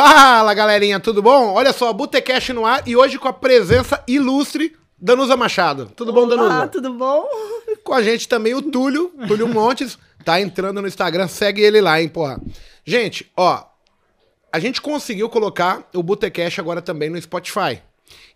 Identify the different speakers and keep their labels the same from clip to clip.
Speaker 1: Fala galerinha, tudo bom? Olha só, Botecash no ar e hoje com a presença ilustre Danusa Machado. Tudo bom, Danusa?
Speaker 2: Ah, tudo bom?
Speaker 1: Com a gente também o Túlio, Túlio Montes, tá entrando no Instagram, segue ele lá, hein, porra. Gente, ó, a gente conseguiu colocar o Botecash agora também no Spotify.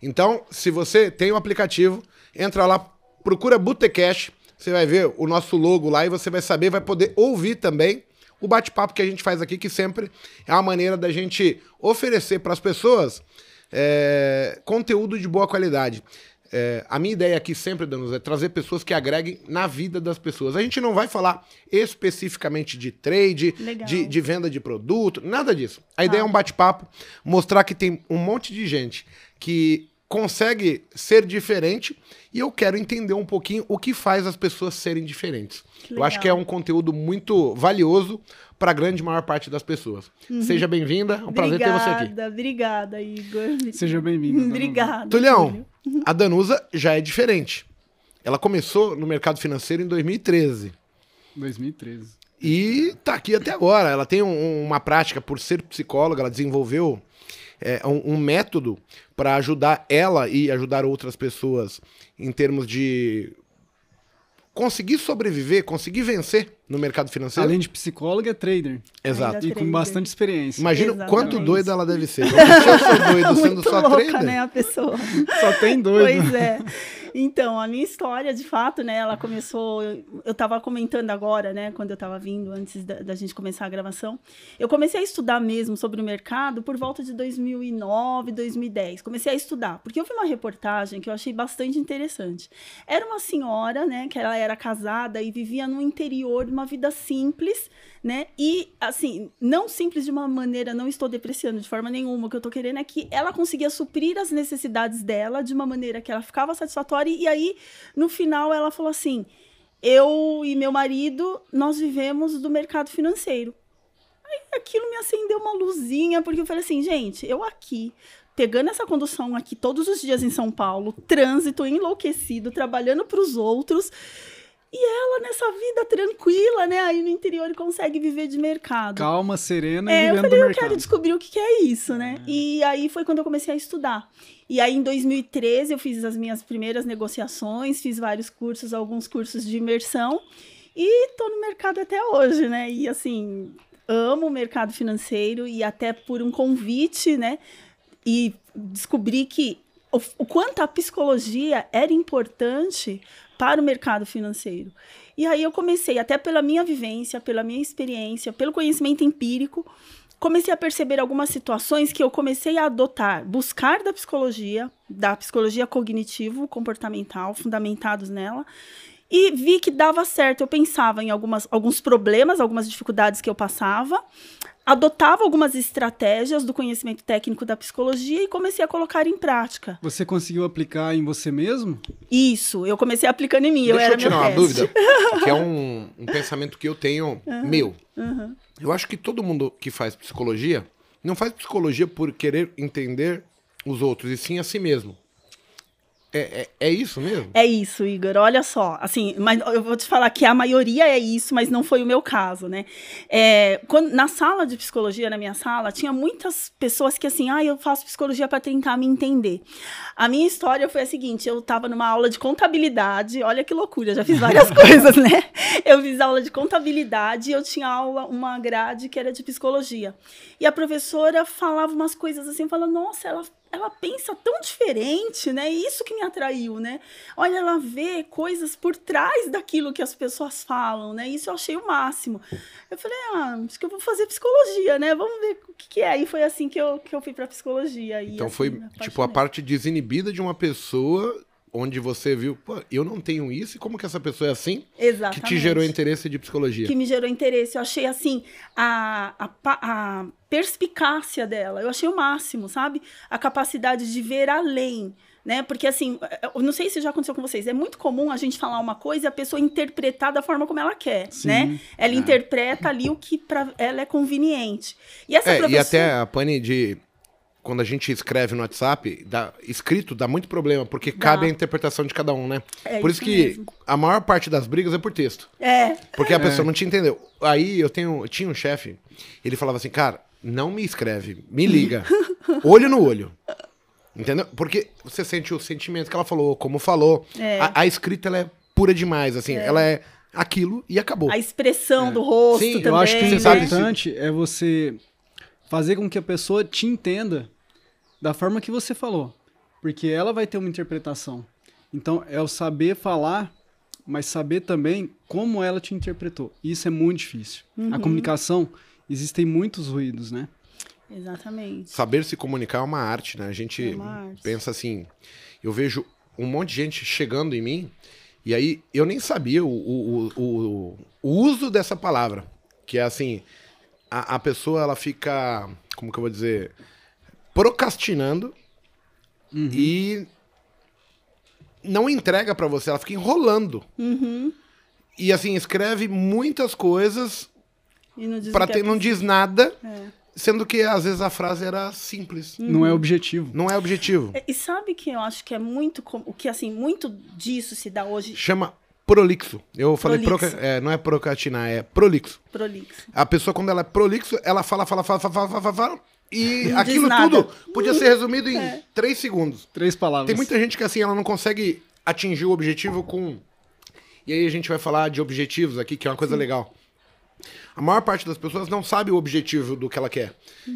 Speaker 1: Então, se você tem o um aplicativo, entra lá, procura Botecash, você vai ver o nosso logo lá e você vai saber, vai poder ouvir também o bate-papo que a gente faz aqui, que sempre é uma maneira da gente oferecer para as pessoas é, conteúdo de boa qualidade. É, a minha ideia aqui sempre, Danos, é trazer pessoas que agreguem na vida das pessoas. A gente não vai falar especificamente de trade, de, de, venda de produto, nada disso. A ah. ideia é um bate-papo, mostrar que tem um monte de gente que consegue ser diferente e eu quero entender um pouquinho o que faz as pessoas serem diferentes. Eu acho que é um conteúdo muito valioso para a grande maior parte das pessoas. Uhum. Seja bem-vinda, é um prazer ter você aqui.
Speaker 2: Obrigada, Igor.
Speaker 3: Seja bem-vinda.
Speaker 2: Obrigada.
Speaker 1: Tulhão, a Danusa já é diferente. Ela começou no mercado financeiro em 2013.
Speaker 3: 2013.
Speaker 1: E tá aqui até agora. Ela tem um, uma prática por ser psicóloga, ela desenvolveu é, um, um método para ajudar ela e ajudar outras pessoas em termos de conseguir sobreviver, conseguir vencer no mercado financeiro.
Speaker 3: Além de psicóloga, é trader.
Speaker 1: Exato.
Speaker 3: E com bastante experiência.
Speaker 1: Imagina quanto doida ela deve ser. Se eu sou doido sendo só
Speaker 2: louca,
Speaker 1: trader.
Speaker 2: né, a pessoa.
Speaker 3: Só tem doido.
Speaker 2: Pois é. Então, a minha história, de fato, né, ela começou. Eu estava comentando agora, né, quando eu estava vindo, antes da, da, gente começar a gravação. Eu comecei a estudar mesmo sobre o mercado por volta de 2009, 2010. Comecei a estudar, porque eu vi uma reportagem que eu achei bastante interessante. Era uma senhora, né, que ela era casada e vivia no interior, uma vida simples né? E, assim, não simples de uma maneira, não estou depreciando de forma nenhuma. O que eu estou querendo é que ela conseguia suprir as necessidades dela de uma maneira que ela ficava satisfatória. E aí, no final, ela falou assim: eu e meu marido, nós vivemos do mercado financeiro. Aí aquilo me acendeu uma luzinha, porque eu falei assim, gente, eu aqui pegando essa condução aqui todos os dias em São Paulo, trânsito enlouquecido, trabalhando para os outros. E ela nessa vida tranquila, né? Aí no interior consegue viver de mercado.
Speaker 3: Calma, serena
Speaker 2: é,
Speaker 3: e vivendo
Speaker 2: eu falei, eu
Speaker 3: mercado.
Speaker 2: quero descobrir o que, que é isso, né? É. E aí foi quando eu comecei a estudar. E aí em 2013 eu fiz as minhas primeiras negociações, fiz vários cursos, alguns cursos de imersão. E tô no mercado até hoje, né? E assim, amo o mercado financeiro e até por um convite, né? E descobri que o, quanto a psicologia era importante para o mercado financeiro. E aí eu comecei, até pela minha vivência, pela minha experiência, pelo conhecimento empírico, comecei a perceber algumas situações que eu comecei a adotar, buscar da psicologia, da psicologia cognitivo-comportamental, fundamentados nela, e vi que dava certo. Eu pensava em algumas, alguns problemas, algumas dificuldades que eu passava, adotava algumas estratégias do conhecimento técnico da psicologia e comecei a colocar em prática.
Speaker 3: Você conseguiu aplicar em você mesmo?
Speaker 2: Isso, eu comecei aplicando em mim.
Speaker 1: Deixa
Speaker 2: eu, era
Speaker 1: eu tirar
Speaker 2: uma
Speaker 1: teste. dúvida, que é um, um, pensamento que eu tenho
Speaker 2: uhum,
Speaker 1: meu.
Speaker 2: Uhum.
Speaker 1: Eu acho que todo mundo que faz psicologia não faz psicologia por querer entender os outros, e sim a si mesmo. É, é, é, isso mesmo?
Speaker 2: É isso, Igor. Olha só, assim, mas eu vou te falar que a maioria é isso, mas não foi o meu caso, né? É, quando, na sala de psicologia, na minha sala, tinha muitas pessoas que assim, ah, eu faço psicologia para tentar me entender. A minha história foi a seguinte: eu estava numa aula de contabilidade, olha que loucura, já fiz várias coisas, né? Eu fiz aula de contabilidade e eu tinha aula, uma grade que era de psicologia. E a professora falava umas coisas assim, falando, nossa, ela ela pensa tão diferente, né? Isso que me atraiu, né? Olha, ela vê coisas por trás daquilo que as pessoas falam, né? Isso eu achei o máximo. Eu falei, ah, acho que eu vou fazer psicologia, né? Vamos ver o que, que é. E foi assim que eu, que eu fui para psicologia. E,
Speaker 1: então
Speaker 2: assim,
Speaker 1: foi, tipo, a parte desinibida de uma pessoa onde você viu, pô, eu não tenho isso, e como que essa pessoa é assim?
Speaker 2: Exatamente.
Speaker 1: Que te gerou interesse de psicologia.
Speaker 2: Que me gerou interesse. Eu achei, assim, a, a, a perspicácia dela, eu achei o máximo, sabe? A capacidade de ver além, né? Porque, assim, eu não sei se já aconteceu com vocês, é muito comum a gente falar uma coisa e a pessoa interpretar da forma como ela quer, Sim, né? Ela é. interpreta ali o que para ela é conveniente.
Speaker 1: E essa é, professora... E até a Pane de quando a gente escreve no WhatsApp, dá, escrito dá muito problema, porque dá. cabe a interpretação de cada um, né? É por isso, isso que mesmo. a maior parte das brigas é por texto.
Speaker 2: É.
Speaker 1: Porque a pessoa é. não te entendeu. Aí eu tenho, eu tinha um chefe, ele falava assim, cara, não me escreve, me liga. olho no olho. Entendeu? Porque você sente o sentimento que ela falou, como falou.
Speaker 2: É.
Speaker 1: A, a escrita, ela é pura demais, assim. Ela é aquilo e acabou.
Speaker 2: A expressão do rosto
Speaker 1: Sim, eu
Speaker 2: também.
Speaker 3: Eu acho que o
Speaker 2: né?
Speaker 1: Você sabe se-
Speaker 3: importante é você fazer com que a pessoa te entenda da forma que você falou. Porque ela vai ter uma interpretação. Então, é o saber falar, mas saber também como ela te interpretou. Isso é muito difícil.
Speaker 2: Uhum.
Speaker 3: A comunicação, existem muitos ruídos, né?
Speaker 2: Exatamente.
Speaker 1: Saber se comunicar é uma arte, né? A gente
Speaker 2: É uma arte.
Speaker 1: pensa assim. Eu vejo um monte de gente chegando em mim, e aí eu nem sabia o, o, o, o- o uso dessa palavra. Que é assim, a, a pessoa ela fica, como que eu vou dizer, procrastinando e não entrega pra você, ela fica enrolando.
Speaker 2: Uhum.
Speaker 1: E assim, escreve muitas coisas
Speaker 2: E não diz
Speaker 1: pra ter,
Speaker 2: é
Speaker 1: não diz nada,
Speaker 2: É.
Speaker 1: sendo que às vezes a frase era simples.
Speaker 3: Não é objetivo.
Speaker 1: Não é objetivo.
Speaker 2: É, E sabe que eu acho que é muito com- o que assim muito disso se dá hoje
Speaker 1: Chama prolixo. Eu falei,
Speaker 2: Prolixo.
Speaker 1: proca- é, não é procrastinar, é prolixo.
Speaker 2: prolixo.
Speaker 1: A pessoa, quando ela é prolixo, ela fala, fala, fala, fala, fala, fala, fala, fala e aquilo.
Speaker 2: É.
Speaker 1: tudo podia ser resumido em três segundos.
Speaker 3: Três palavras.
Speaker 1: Tem muita gente que assim, ela não consegue atingir o objetivo com. E aí a gente vai falar de objetivos aqui, que é uma coisa legal. A maior parte das pessoas não sabe o objetivo do que ela quer.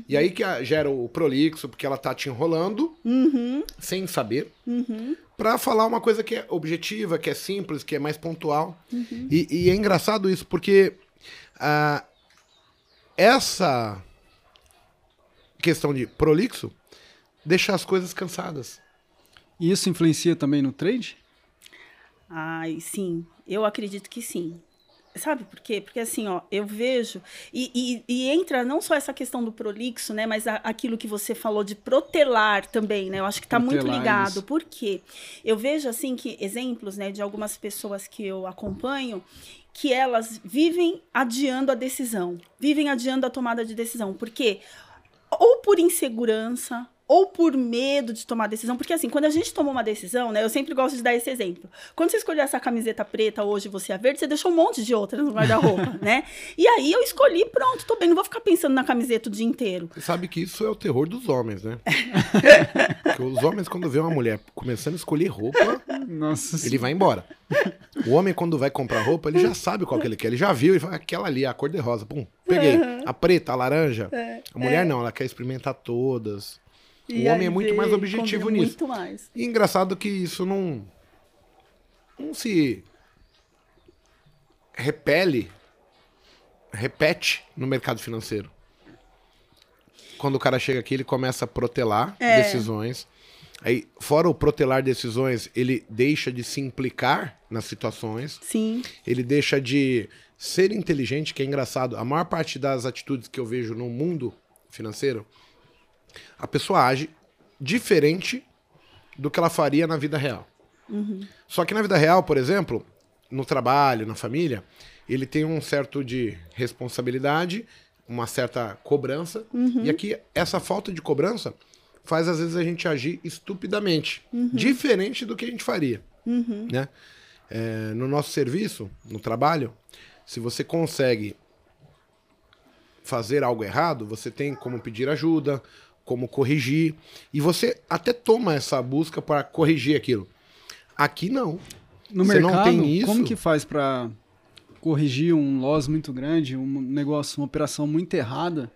Speaker 1: E aí que gera o prolixo, porque ela tá te enrolando,
Speaker 2: Uhum.
Speaker 1: sem saber, pra falar uma coisa que é objetiva, que é simples, que é mais pontual. E, e é engraçado isso, porque ah, essa questão de prolixo deixa as coisas cansadas.
Speaker 3: E isso influencia também no trade?
Speaker 2: Ai, sim, eu acredito que sim. Sabe por quê? Porque assim, ó, eu vejo. E, e- e entra não só essa questão do prolixo, né? Mas a- aquilo que você falou de protelar também, né? Eu acho que tá muito ligado.
Speaker 3: isso.
Speaker 2: Por quê? Eu vejo, assim, que exemplos, né, de algumas pessoas que eu acompanho, que elas vivem adiando a decisão, vivem adiando a tomada de decisão. Por quê? Ou por insegurança, ou por medo de tomar decisão. Porque, assim, quando a gente toma uma decisão, né? Eu sempre gosto de dar esse exemplo. Quando você escolheu essa camiseta preta hoje, você é verde, você deixou um monte de outras no guarda-roupa, né? E aí eu escolhi, pronto, tô bem, não vou ficar pensando na camiseta o dia inteiro.
Speaker 1: Você sabe que isso é o terror dos homens, né? Porque os homens, quando vê uma mulher começando a escolher roupa,
Speaker 3: Nossa
Speaker 1: ele vai embora. O homem, quando vai comprar roupa, ele já sabe qual que ele quer. Ele já viu e fala, aquela ali, a cor de rosa. Pum, peguei. A preta, a laranja. A mulher não, ela quer experimentar todas. O
Speaker 2: E
Speaker 1: homem
Speaker 2: aí
Speaker 1: é muito mais objetivo nisso.
Speaker 2: Muito mais.
Speaker 1: E engraçado que isso não. Não se. repele. repete no mercado financeiro. Quando o cara chega aqui, ele começa a protelar
Speaker 2: É.
Speaker 1: decisões. Aí, fora o protelar decisões, ele deixa de se implicar nas situações.
Speaker 2: Sim.
Speaker 1: Ele deixa de ser inteligente, que é engraçado. A maior parte das atitudes que eu vejo no mundo financeiro, a pessoa age diferente do que ela faria na vida real. Só que na vida real, por exemplo, no trabalho, na família, ele tem um certo de responsabilidade, uma certa cobrança. E aqui, essa falta de cobrança faz às vezes a gente agir estupidamente, diferente do que a gente faria. Né? É, no nosso serviço, no trabalho, se você consegue fazer algo errado, você tem como pedir ajuda, como corrigir, e você até toma essa busca para corrigir aquilo. Aqui não.
Speaker 3: No
Speaker 1: Você não
Speaker 3: mercado,
Speaker 1: tem isso?
Speaker 3: como que faz pra corrigir um loss muito grande, um negócio, uma operação muito errada?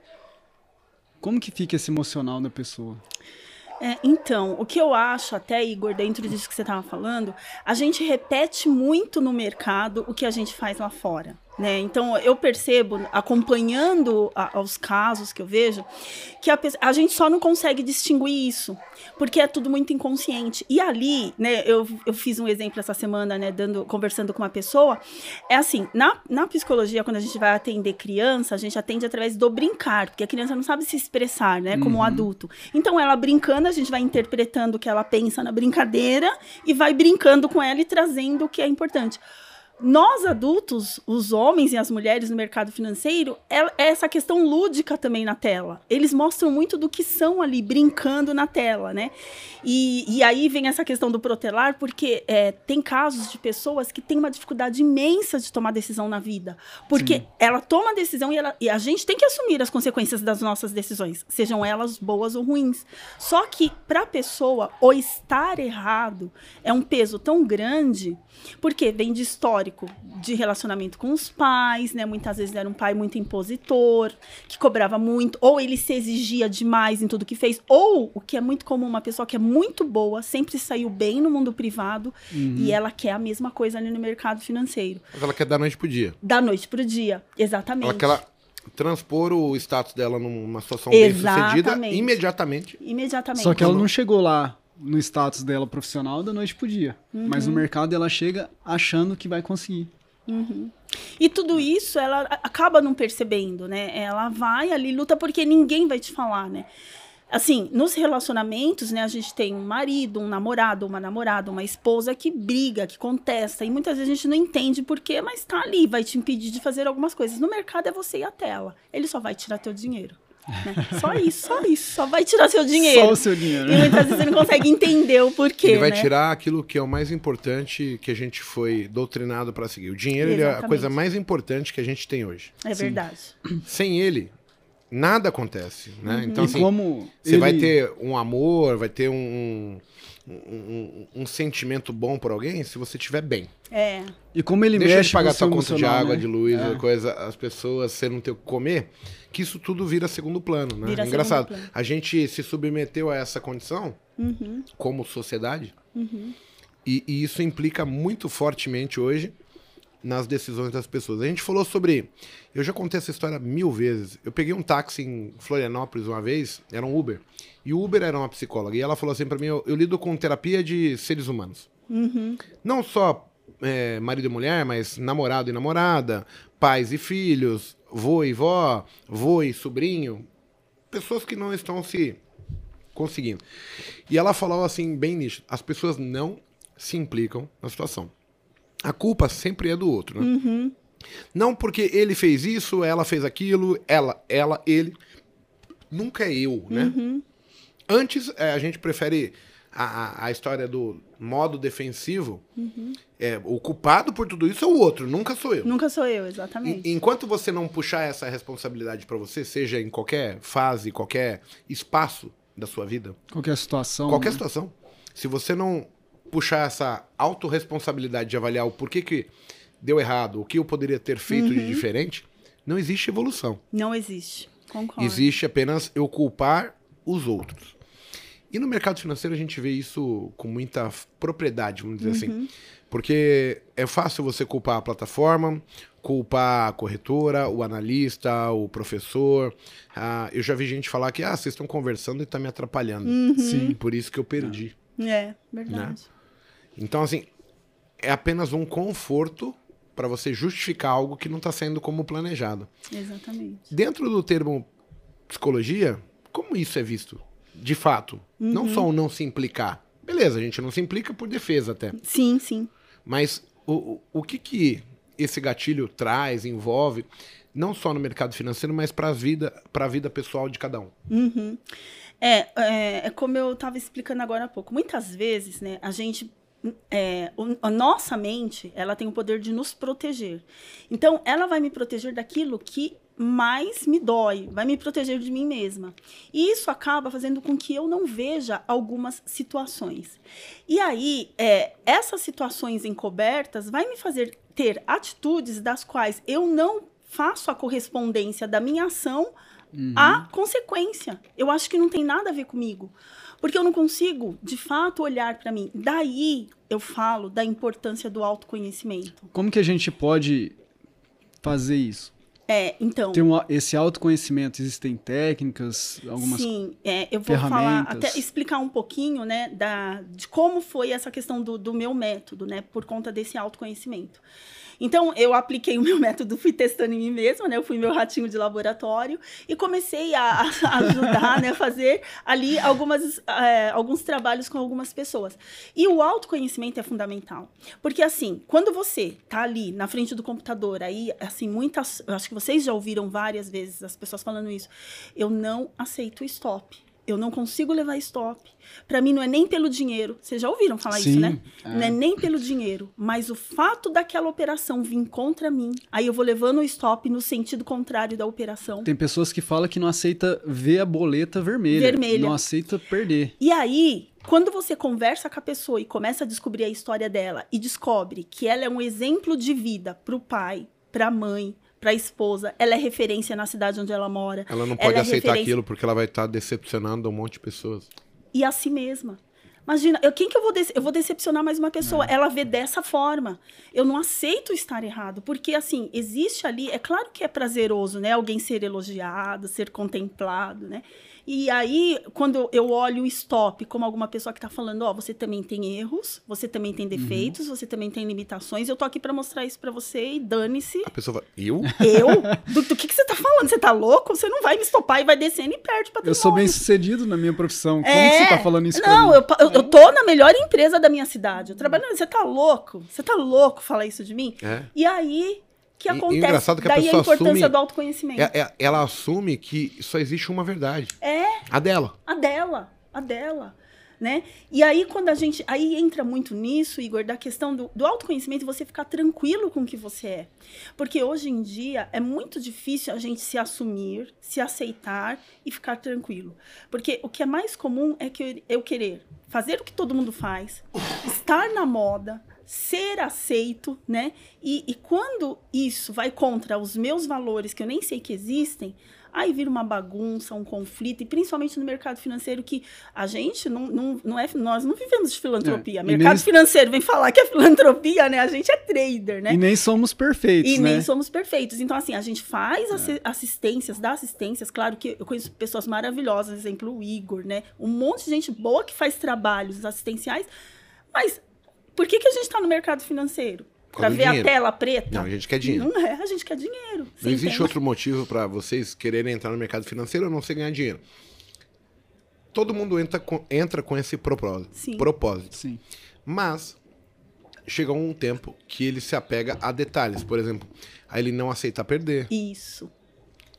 Speaker 3: Como que fica esse emocional da pessoa?
Speaker 2: É, então, o que eu acho até, Igor, dentro disso que você estava falando, a gente repete muito no mercado o que a gente faz lá fora. Né? Então, eu percebo, acompanhando a- os casos que eu vejo, que a, a gente só não consegue distinguir isso, porque é tudo muito inconsciente. E ali, né, eu, eu fiz um exemplo essa semana, né, dando, conversando com uma pessoa, é assim, na, na psicologia, quando a gente vai atender criança, a gente atende através do brincar, porque a criança não sabe se expressar, né, como um adulto. Então, ela brincando, a gente vai interpretando o que ela pensa na brincadeira e vai brincando com ela e trazendo o que é importante. Nós adultos, os homens e as mulheres no mercado financeiro, é, é essa questão lúdica também na tela. Eles mostram muito do que são ali, brincando na tela, né? E, e aí vem essa questão do protelar, porque é, tem casos de pessoas que têm uma dificuldade imensa de tomar decisão na vida. Porque Sim. ela toma a decisão e, ela, e a gente tem que assumir as consequências das nossas decisões, sejam elas boas ou ruins. Só que, para a pessoa, o estar errado é um peso tão grande, porque vem de histórico de relacionamento com os pais, né? Muitas vezes era um pai muito impositor, que cobrava muito, ou ele se exigia demais em tudo que fez, ou o que é muito comum, uma pessoa que é muito boa, sempre saiu bem no mundo privado uhum. e ela quer a mesma coisa ali no mercado financeiro.
Speaker 1: Mas ela quer da noite pro dia.
Speaker 2: Da noite pro dia, exatamente.
Speaker 1: Ela quer transpor o status dela numa situação bem sucedida imediatamente.
Speaker 2: Imediatamente.
Speaker 3: Só que ela não chegou lá no status dela profissional da noite pro dia. Uhum. Mas no mercado ela chega achando que vai conseguir.
Speaker 2: Uhum. E tudo isso ela acaba não percebendo, né? Ela vai ali, luta porque ninguém vai te falar, né? Assim, nos relacionamentos, né, a gente tem um marido, um namorado, uma namorada, uma esposa que briga, que contesta, e muitas vezes a gente não entende por quê, mas tá ali, vai te impedir de fazer algumas coisas. No mercado é você e a tela. Ele só vai tirar teu dinheiro. Né? Só isso, só isso. Só vai tirar seu dinheiro.
Speaker 3: Só o seu dinheiro.
Speaker 2: E muitas vezes você não consegue entender o porquê.
Speaker 1: Ele vai
Speaker 2: né?
Speaker 1: tirar aquilo que é o mais importante que a gente foi doutrinado para seguir. O dinheiro é a coisa mais importante que a gente tem hoje.
Speaker 2: É Sim. verdade.
Speaker 1: Sem ele, nada acontece, né? Uhum. Então,
Speaker 3: assim, como
Speaker 1: você ele... vai ter um amor, vai ter um, um, um, um, sentimento bom por alguém se você estiver bem.
Speaker 2: É.
Speaker 3: E como ele
Speaker 1: Deixa
Speaker 3: mexe
Speaker 1: de pagar sua conta de água, né? de luz, é. coisa, as pessoas, você não ter o que comer, que isso tudo vira segundo plano, né? Vira Engraçado. Plano. A gente se submeteu a essa condição uhum. como sociedade uhum. e, e isso implica muito fortemente hoje nas decisões das pessoas. A gente falou sobre. Eu já contei essa história mil vezes. Eu peguei um táxi em Florianópolis uma vez, era um Uber. E o Uber era uma psicóloga. E ela falou assim para mim: eu, eu, lido com terapia de seres humanos. Uhum. Não só é, marido e mulher, mas namorado e namorada, pais e filhos, vô e vó, vô e sobrinho. Pessoas que não estão se conseguindo. E ela falou assim, bem nisso: as pessoas não se implicam na situação a culpa sempre é do outro, né? Uhum. Não porque ele fez isso, ela fez aquilo, ela, ela, ele. Nunca é eu, né? Uhum. Antes, é, a gente prefere a, a história do modo defensivo. Uhum. É, o culpado por tudo isso é o outro, nunca sou eu.
Speaker 2: Nunca sou eu, exatamente.
Speaker 1: E, enquanto você não puxar essa responsabilidade para você, seja em qualquer fase, qualquer espaço da sua vida.
Speaker 3: Qualquer situação.
Speaker 1: Qualquer
Speaker 3: né?
Speaker 1: situação. Se você não puxar essa autorresponsabilidade de avaliar o porquê que deu errado, o que eu poderia ter feito uhum. de diferente, não existe evolução.
Speaker 2: Não existe. Concordo.
Speaker 1: Existe apenas eu culpar os outros. E no mercado financeiro a gente vê isso com muita propriedade, vamos dizer assim. uhum. assim. Porque é fácil você culpar a plataforma, culpar a corretora, o analista, o professor. Ah, eu já vi gente falar que ah, vocês estão conversando e está me atrapalhando. Uhum. Sim. Por isso que eu perdi.
Speaker 2: É, verdade. Né?
Speaker 1: Então, assim, é apenas um conforto para você justificar algo que não está sendo como planejado.
Speaker 2: Exatamente.
Speaker 1: Dentro do termo psicologia, como isso é visto? De fato. Uhum. Não só o não se implicar. Beleza, a gente não se implica por defesa até.
Speaker 2: Sim, sim.
Speaker 1: Mas o, o, o que, que esse gatilho traz, envolve, não só no mercado financeiro, mas para a vida, a vida pessoal de cada um?
Speaker 2: Uhum. É, é, é, como eu estava explicando agora há pouco. Muitas vezes, né, a gente é, a nossa mente ela tem o poder de nos proteger. Então, ela vai me proteger daquilo que mais me dói, vai me proteger de mim mesma. E isso acaba fazendo com que eu não veja algumas situações. E aí, é, essas situações encobertas vai me fazer ter atitudes das quais eu não faço a correspondência da minha ação uhum. à consequência. Eu acho que não tem nada a ver comigo. Porque eu não consigo, de fato, olhar para mim. Daí eu falo da importância do autoconhecimento.
Speaker 3: Como que a gente pode fazer isso?
Speaker 2: É, então.
Speaker 3: Tem um, esse autoconhecimento, existem técnicas, algumas
Speaker 2: Sim, é, eu vou falar, até explicar um pouquinho, né, da, de como foi essa questão do, do meu método, né, por conta desse autoconhecimento. Então, eu apliquei o meu método, fui testando em mim mesma, né? Eu fui meu ratinho de laboratório e comecei a, a ajudar, né? Fazer ali algumas, é, alguns trabalhos com algumas pessoas. E o autoconhecimento é fundamental. Porque, assim, quando você tá ali na frente do computador, aí, assim, muitas... Acho que vocês já ouviram várias vezes as pessoas falando isso. Eu não aceito stop. Eu não consigo levar stop. Para mim não é nem pelo dinheiro. Vocês já ouviram falar
Speaker 3: Sim,
Speaker 2: isso, né?
Speaker 3: é.
Speaker 2: Não é nem pelo dinheiro, mas o fato daquela operação vir contra mim, aí eu vou levando o stop no sentido contrário da operação.
Speaker 3: Tem pessoas que falam que não aceita ver a boleta vermelha.
Speaker 2: Vermelha.
Speaker 3: Não aceita perder.
Speaker 2: E aí, quando você conversa com a pessoa e começa a descobrir a história dela e descobre que ela é um exemplo de vida para o pai, para a mãe, para a esposa, ela é referência na cidade onde ela mora.
Speaker 1: Ela não pode
Speaker 2: Ela é
Speaker 1: aceitar
Speaker 2: referência-
Speaker 1: aquilo porque ela vai estar decepcionando um monte de pessoas.
Speaker 2: e a si mesma. Imagina, eu, quem que eu vou eu vou decepcionar mais uma pessoa? Ela vê dessa forma. Eu não aceito estar errado, porque assim, existe ali, é claro que é prazeroso, né, alguém ser elogiado, ser contemplado, né? E aí, quando eu olho o stop como alguma pessoa que está falando, ó, você também tem erros, você também tem defeitos, você também tem limitações, eu tô aqui para mostrar isso para você e dane-se.
Speaker 1: A pessoa fala, eu?
Speaker 2: Eu? Do, do que, que você tá falando? Você tá louco? Você não vai me estopar e vai descendo e perde patrimônio.
Speaker 3: Eu sou bem sucedido na minha profissão. Como
Speaker 2: É,
Speaker 3: que você tá falando isso
Speaker 2: Não, eu, eu, eu tô na melhor empresa da minha cidade. Eu trabalho. Você tá louco? Você tá louco falar isso de mim?
Speaker 1: É.
Speaker 2: E aí que
Speaker 1: E- e
Speaker 2: acontece.
Speaker 1: engraçado que a
Speaker 2: daí a
Speaker 1: pessoa
Speaker 2: importância
Speaker 1: assume-
Speaker 2: do autoconhecimento.
Speaker 1: É- é- ela assume que só existe uma verdade.
Speaker 2: É,
Speaker 1: A dela.
Speaker 2: a dela, a dela. Né? E aí, quando a gente. Aí entra muito nisso, Igor, da questão do, do autoconhecimento você ficar tranquilo com o que você é. Porque hoje em dia é muito difícil a gente se assumir, se aceitar e ficar tranquilo. Porque o que é mais comum é que eu, eu querer fazer o que todo mundo faz, estar na moda, ser aceito, né? E, e quando isso vai contra os meus valores, que eu nem sei que existem, aí vira uma bagunça, um conflito, e principalmente no mercado financeiro, que a gente não, não, não é. Nós não vivemos de filantropia.
Speaker 3: É,
Speaker 2: mercado
Speaker 3: nem-
Speaker 2: financeiro vem falar que é filantropia, né? A gente é trader, né?
Speaker 3: E nem somos perfeitos,
Speaker 2: E
Speaker 3: né?
Speaker 2: nem somos perfeitos. Então, assim, a gente faz assi- assistências, dá assistências. Claro que eu conheço pessoas maravilhosas, exemplo, o Igor, né? Um monte de gente boa que faz trabalhos assistenciais. Mas por que, que a gente está no mercado financeiro? Para ver a
Speaker 1: dinheiro.
Speaker 2: tela preta?
Speaker 1: Não, a gente quer dinheiro.
Speaker 2: Não é, a gente quer dinheiro.
Speaker 1: Não existe
Speaker 2: entende?
Speaker 1: outro motivo pra vocês quererem entrar no mercado financeiro a não ser ganhar dinheiro. Todo mundo entra com, entra com esse propósito.
Speaker 2: Sim.
Speaker 1: propósito.
Speaker 3: Sim.
Speaker 1: Mas chega um tempo que ele se apega a detalhes. Por exemplo, aí ele não aceita perder.
Speaker 2: Isso.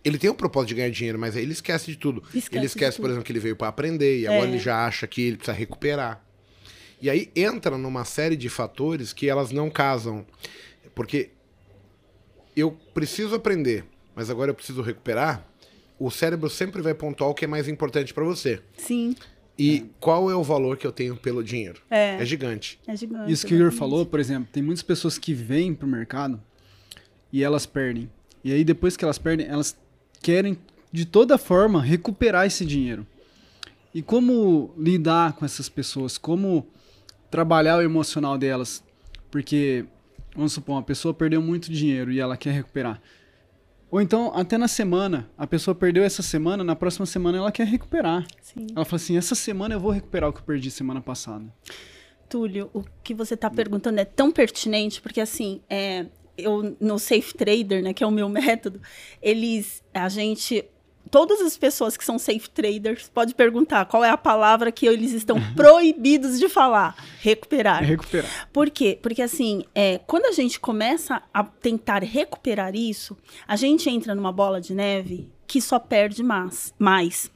Speaker 1: Ele tem o propósito de ganhar dinheiro, mas aí ele esquece de tudo.
Speaker 2: Esquece
Speaker 1: ele esquece, por
Speaker 2: tudo.
Speaker 1: exemplo, que ele veio pra aprender e agora
Speaker 2: É.
Speaker 1: ele já acha que ele precisa recuperar. E aí entra numa série de fatores que elas não casam. Porque eu preciso aprender, mas agora eu preciso recuperar. O cérebro sempre vai pontuar o que é mais importante pra você.
Speaker 2: Sim.
Speaker 1: E qual é o valor que eu tenho pelo dinheiro?
Speaker 2: É.
Speaker 1: É gigante.
Speaker 2: É gigante.
Speaker 3: Isso que o Igor falou, por exemplo, tem muitas pessoas que vêm pro mercado e elas perdem. E aí depois que elas perdem, elas querem de toda forma recuperar esse dinheiro. E como lidar com essas pessoas? Como trabalhar o emocional delas? Porque, vamos supor, uma pessoa perdeu muito dinheiro e ela quer recuperar. Ou então, até na semana, a pessoa perdeu essa semana, na próxima semana ela quer recuperar.
Speaker 2: Sim.
Speaker 3: Ela fala assim: essa semana eu vou recuperar o que eu perdi semana passada.
Speaker 2: Túlio, o que você está perguntando é tão pertinente, porque assim, é, eu no Safe Trader, né, que é o meu método, eles, a gente, todas as pessoas que são safe traders, pode perguntar qual é a palavra que eles estão proibidos de falar, recuperar.
Speaker 3: É recuperar.
Speaker 2: Por quê? Porque assim, é, quando a gente começa a tentar recuperar isso, a gente entra numa bola de neve que só perde mais. mais.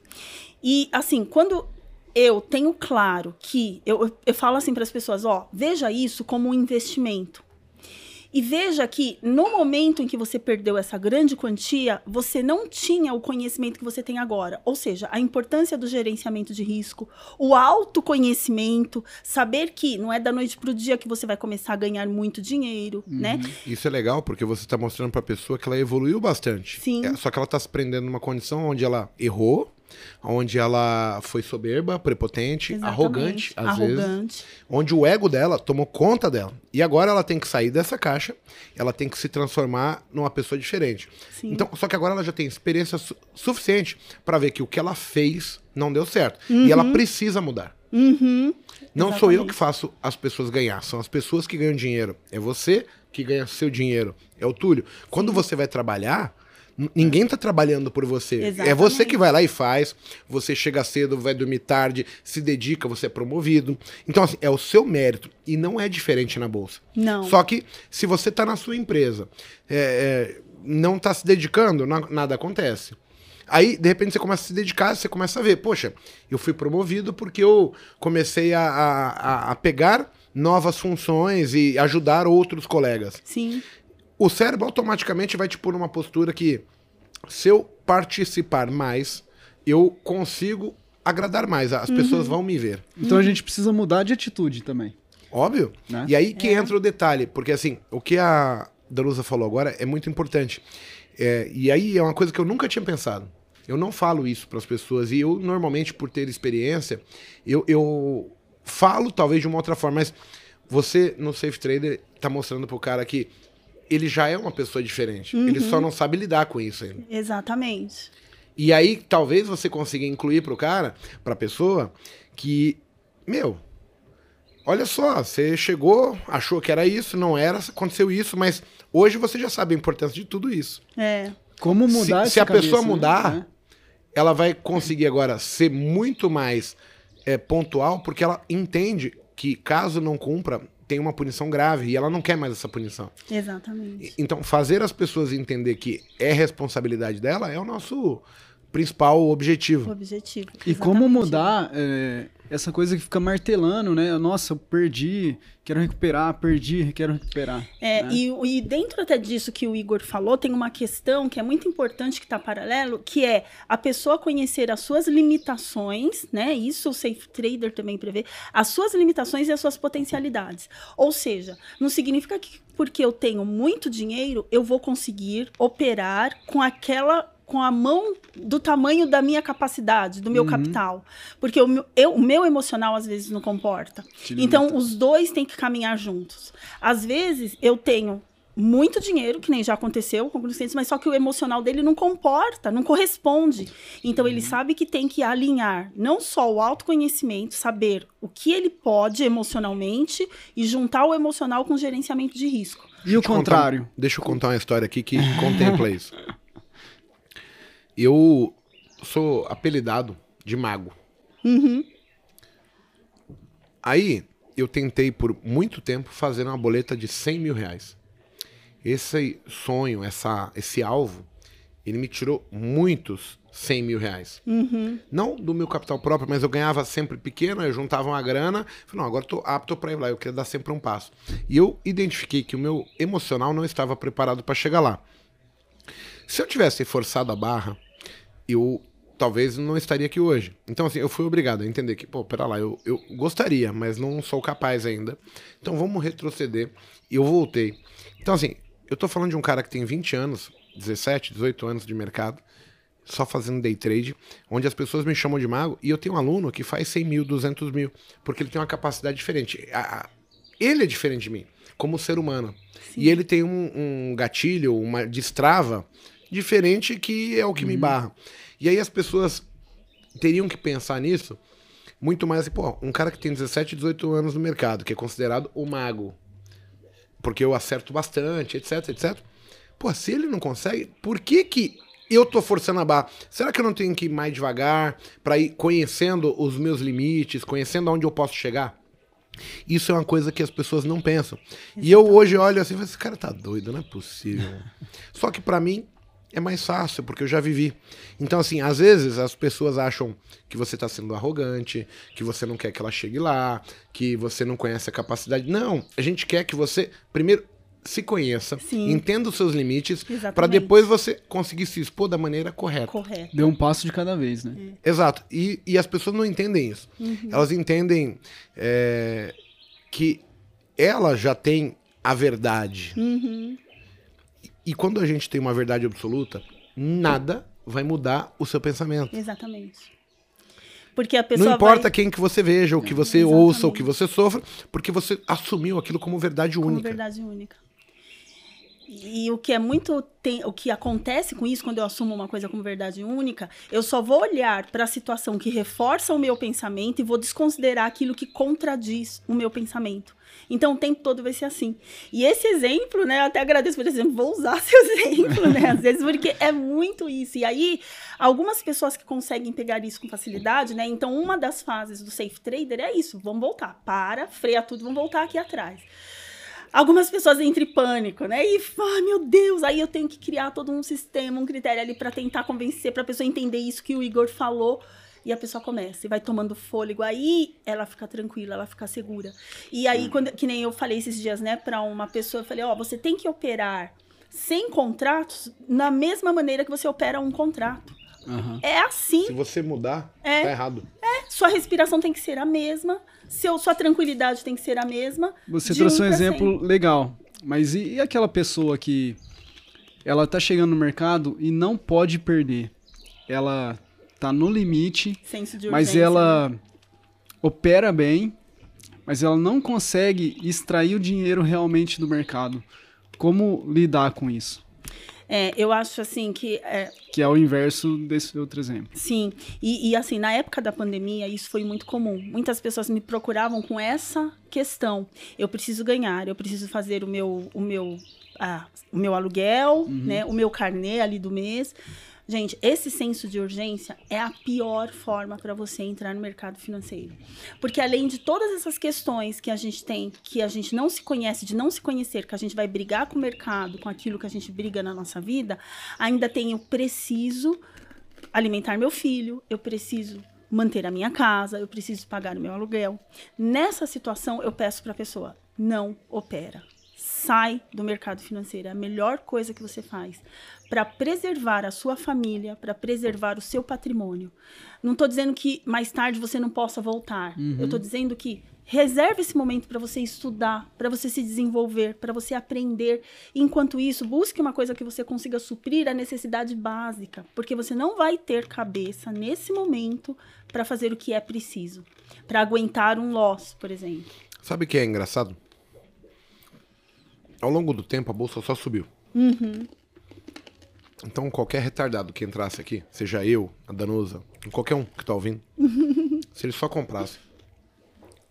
Speaker 2: E assim, quando eu tenho claro que eu, eu falo assim para as pessoas, ó, veja isso como um investimento. E veja que no momento em que você perdeu essa grande quantia, você não tinha o conhecimento que você tem agora. Ou seja, a importância do gerenciamento de risco, o autoconhecimento, saber que não é da noite para o dia que você vai começar a ganhar muito dinheiro, né?
Speaker 1: Isso é legal porque você está mostrando para a pessoa que ela evoluiu bastante.
Speaker 2: Sim.
Speaker 1: É, só que ela está se prendendo numa condição onde ela errou, onde ela foi soberba, prepotente,
Speaker 2: Exatamente.
Speaker 1: arrogante, às vezes.
Speaker 2: Arrogante.
Speaker 1: Onde o ego dela tomou conta dela. E agora ela tem que sair dessa caixa, ela tem que se transformar numa pessoa diferente.
Speaker 2: Sim.
Speaker 1: Então, só que agora ela já tem experiência su- suficiente para ver que o que ela fez não deu certo. E ela precisa mudar.
Speaker 2: Uhum.
Speaker 1: Não sou eu que faço as pessoas ganhar, são as pessoas que ganham dinheiro. É você que ganha seu dinheiro. É o Túlio. Quando você vai trabalhar, ninguém tá trabalhando por você. É
Speaker 2: Exatamente.
Speaker 1: você que vai lá e faz. Você chega cedo, vai dormir tarde, se dedica, você é promovido. Então, assim, é o seu mérito. E não é diferente na bolsa.
Speaker 2: Não.
Speaker 1: Só que se você tá na sua empresa, é, é, não tá se dedicando, na- nada acontece. Aí, de repente, você começa a se dedicar, você começa a ver, poxa, eu fui promovido porque eu comecei a, a- a- a pegar novas funções e ajudar outros colegas.
Speaker 2: Sim.
Speaker 1: O cérebro automaticamente vai te pôr numa postura que, se eu participar mais, eu consigo agradar mais. As pessoas vão me ver.
Speaker 3: Então a gente precisa mudar de atitude também.
Speaker 1: Óbvio.
Speaker 3: Né?
Speaker 1: E aí que entra o detalhe, porque assim, o que a Danusa falou agora é muito importante. É, e aí é uma coisa que eu nunca tinha pensado. Eu não falo isso para as pessoas. E eu, normalmente, por ter experiência, eu, eu falo talvez de uma outra forma, mas você, no Safe Trader, tá mostrando pro cara que ele já é uma pessoa diferente. Ele só não sabe lidar com isso ainda.
Speaker 2: Exatamente.
Speaker 1: E aí, talvez você consiga incluir pro cara, pra pessoa, que, meu, olha só, você chegou, achou que era isso, não era, aconteceu isso, mas hoje você já sabe a importância de tudo isso.
Speaker 2: É.
Speaker 3: Como
Speaker 1: Se-
Speaker 3: mudar
Speaker 1: se
Speaker 3: essa
Speaker 1: a pessoa
Speaker 3: cabeça, né?
Speaker 1: mudar,
Speaker 3: Né?
Speaker 1: Ela vai conseguir agora ser muito mais é, pontual, porque ela entende que caso não cumpra, tem uma punição grave e ela não quer mais essa punição.
Speaker 2: Exatamente.
Speaker 1: Então, fazer as pessoas entender que é responsabilidade dela é o nosso principal
Speaker 2: O
Speaker 1: objetivo.
Speaker 2: objetivo.
Speaker 3: E como mudar é, essa coisa que fica martelando, né? Nossa, eu perdi, quero recuperar, perdi, quero recuperar.
Speaker 2: É,
Speaker 3: né?
Speaker 2: e, e dentro até disso que o Igor falou, tem uma questão que é muito importante que está paralelo, que é a pessoa conhecer as suas limitações, né? Isso o Safe Trader também prevê, as suas limitações e as suas potencialidades. Ou seja, não significa que porque eu tenho muito dinheiro, eu vou conseguir operar com aquela com a mão do tamanho da minha capacidade, do meu
Speaker 3: Uhum.
Speaker 2: capital. Porque o meu, eu- o meu emocional às vezes não comporta. Então, os dois têm que caminhar juntos. Às vezes, eu tenho muito dinheiro, que nem já aconteceu com alguns clientes, mas só que o emocional dele não comporta, não corresponde. Então,
Speaker 3: Uhum.
Speaker 2: ele sabe que tem que alinhar não só o autoconhecimento, saber o que ele pode emocionalmente e juntar o emocional com o gerenciamento de risco.
Speaker 3: E o
Speaker 1: contar-
Speaker 3: contrário?
Speaker 1: deixa eu contar uma história aqui que contempla isso. Eu sou apelidado de mago.
Speaker 2: Uhum.
Speaker 1: Aí eu tentei por muito tempo fazer uma boleta de 100 mil reais. Esse sonho, essa, esse alvo, ele me tirou muitos 100 mil reais.
Speaker 2: Uhum.
Speaker 1: Não do meu capital próprio, mas eu ganhava sempre pequeno, eu juntava uma grana. Falei, não, agora tô apto para ir lá, eu queria dar sempre um passo. E eu identifiquei que o meu emocional não estava preparado para chegar lá. Se eu tivesse forçado a barra, eu talvez não estaria aqui hoje. Então, assim, eu fui obrigado a entender que, pô, pera lá, eu, eu gostaria, mas não sou capaz ainda. Então, vamos retroceder. E eu voltei. Então, assim, eu tô falando de um cara que tem 20 anos, 17, 18 anos de mercado, só fazendo day trade, onde as pessoas me chamam de mago, e eu tenho um aluno que faz 100 mil, 200 mil, porque ele tem uma capacidade diferente. A- ele é diferente de mim, como ser humano. E ele tem um, um gatilho, uma destrava diferente que é o que me barra. E aí as pessoas teriam que pensar nisso muito mais assim, pô, um cara que tem 17, 18 anos no mercado, que é considerado o mago, porque eu acerto bastante, etc, etc. Pô, se ele não consegue, por que que eu tô forçando a barra? Será que eu não tenho que ir mais devagar para ir conhecendo os meus limites, conhecendo aonde eu posso chegar? Isso é uma coisa que as pessoas não pensam. E eu hoje olho assim, e falo, esse cara tá doido, não é possível. Só que pra mim é mais fácil, porque eu já vivi. Então, assim, às vezes as pessoas acham que você tá sendo arrogante, que você não quer que ela chegue lá, que você não conhece a capacidade. Não, a gente quer que você, primeiro, se conheça,
Speaker 2: Sim.
Speaker 1: entenda os seus limites, pra depois você conseguir se expor da maneira correta.
Speaker 2: Correto.
Speaker 3: Deu um passo de cada vez, né?
Speaker 1: Exato. E, e as pessoas não entendem isso. Elas entendem é, que ela já tem a verdade.
Speaker 2: Uhum.
Speaker 1: E quando a gente tem uma verdade absoluta, nada vai mudar o seu pensamento.
Speaker 2: Exatamente. Porque a pessoa
Speaker 1: Não importa
Speaker 2: vai...
Speaker 1: quem que você veja, o que você
Speaker 2: Exatamente.
Speaker 1: ouça, o que você sofra, porque você assumiu aquilo como verdade
Speaker 2: como
Speaker 1: única.
Speaker 2: verdade única. E o que é muito tem, o que acontece com isso quando eu assumo uma coisa como verdade única, eu só vou olhar para a situação que reforça o meu pensamento e vou desconsiderar aquilo que contradiz o meu pensamento. Então o tempo todo vai ser assim. E esse exemplo, né, eu até agradeço por exemplo, vou usar seu exemplo, né, às vezes porque é muito isso. E aí algumas pessoas que conseguem pegar isso com facilidade, né? Então uma das fases do safe trader é isso, vamos voltar, para, freia tudo, vamos voltar aqui atrás algumas pessoas entram em pânico, né? E, ah, meu Deus, aí eu tenho que criar todo um sistema, um critério ali para tentar convencer, para a pessoa entender isso que o Igor falou. E a pessoa começa e vai tomando fôlego. Aí ela fica tranquila, ela fica segura. E aí, quando, que nem eu falei esses dias, né, para uma pessoa, eu falei: Ó, oh, você tem que operar sem contratos na mesma maneira que você opera um contrato. Uhum. É assim.
Speaker 1: Se você mudar, é, tá errado.
Speaker 2: É, sua respiração tem que ser a mesma, seu, sua tranquilidade tem que ser a mesma.
Speaker 3: Você trouxe um, exemplo legal, mas e, e, aquela pessoa que ela tá chegando no mercado e não pode perder? Ela tá no limite, mas ela né? opera bem, mas ela não consegue extrair o dinheiro realmente do mercado. Como lidar com isso?
Speaker 2: É, eu acho assim que. É...
Speaker 3: Que é o inverso desse outro exemplo.
Speaker 2: Sim. E, e, assim, na época da pandemia, isso foi muito comum. Muitas pessoas me procuravam com essa questão. Eu preciso ganhar, eu preciso fazer o meu, o meu, ah, o meu aluguel, uhum. né? O meu carnê ali do mês. Gente, esse senso de urgência é a pior forma para você entrar no mercado financeiro. Porque além de todas essas questões que a gente tem, que a gente não se conhece, de não se conhecer, que a gente vai brigar com o mercado, com aquilo que a gente briga na nossa vida, ainda tem eu preciso alimentar meu filho, eu preciso manter a minha casa, eu preciso pagar o meu aluguel. Nessa situação, eu peço para a pessoa: não opera sai do mercado financeiro. É a melhor coisa que você faz para preservar a sua família, para preservar o seu patrimônio. Não estou dizendo que mais tarde você não possa voltar. Uhum. Eu estou dizendo que reserve esse momento para você estudar, para você se desenvolver, para você aprender. Enquanto isso, busque uma coisa que você consiga suprir a necessidade básica, porque você não vai ter cabeça nesse momento para fazer o que é preciso, para aguentar um loss, por exemplo.
Speaker 1: Sabe o que é engraçado? Ao longo do tempo a bolsa só subiu. Uhum. Então qualquer retardado que entrasse aqui, seja eu, a Danusa, qualquer um que tá ouvindo, se ele só comprasse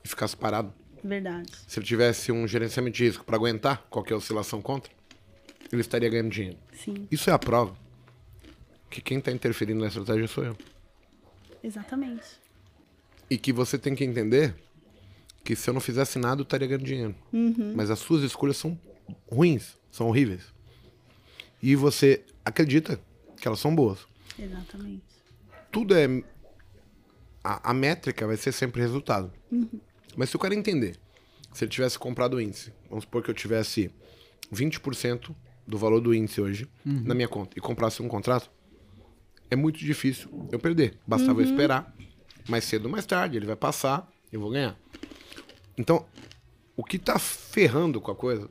Speaker 1: e ficasse parado.
Speaker 2: Verdade.
Speaker 1: Se ele tivesse um gerenciamento de risco para aguentar qualquer oscilação contra, ele estaria ganhando dinheiro.
Speaker 2: Sim.
Speaker 1: Isso é a prova que quem está interferindo na estratégia sou eu.
Speaker 2: Exatamente.
Speaker 1: E que você tem que entender que se eu não fizesse nada eu estaria ganhando dinheiro. Uhum. Mas as suas escolhas são ruins, são horríveis. E você acredita que elas são boas.
Speaker 2: Exatamente.
Speaker 1: Tudo é. A, a métrica vai ser sempre resultado. Uhum. Mas se o cara entender, se ele tivesse comprado o índice, vamos supor que eu tivesse 20% do valor do índice hoje uhum. na minha conta e comprasse um contrato, é muito difícil eu perder. Bastava uhum. eu esperar. Mais cedo ou mais tarde, ele vai passar, eu vou ganhar. Então, o que tá ferrando com a coisa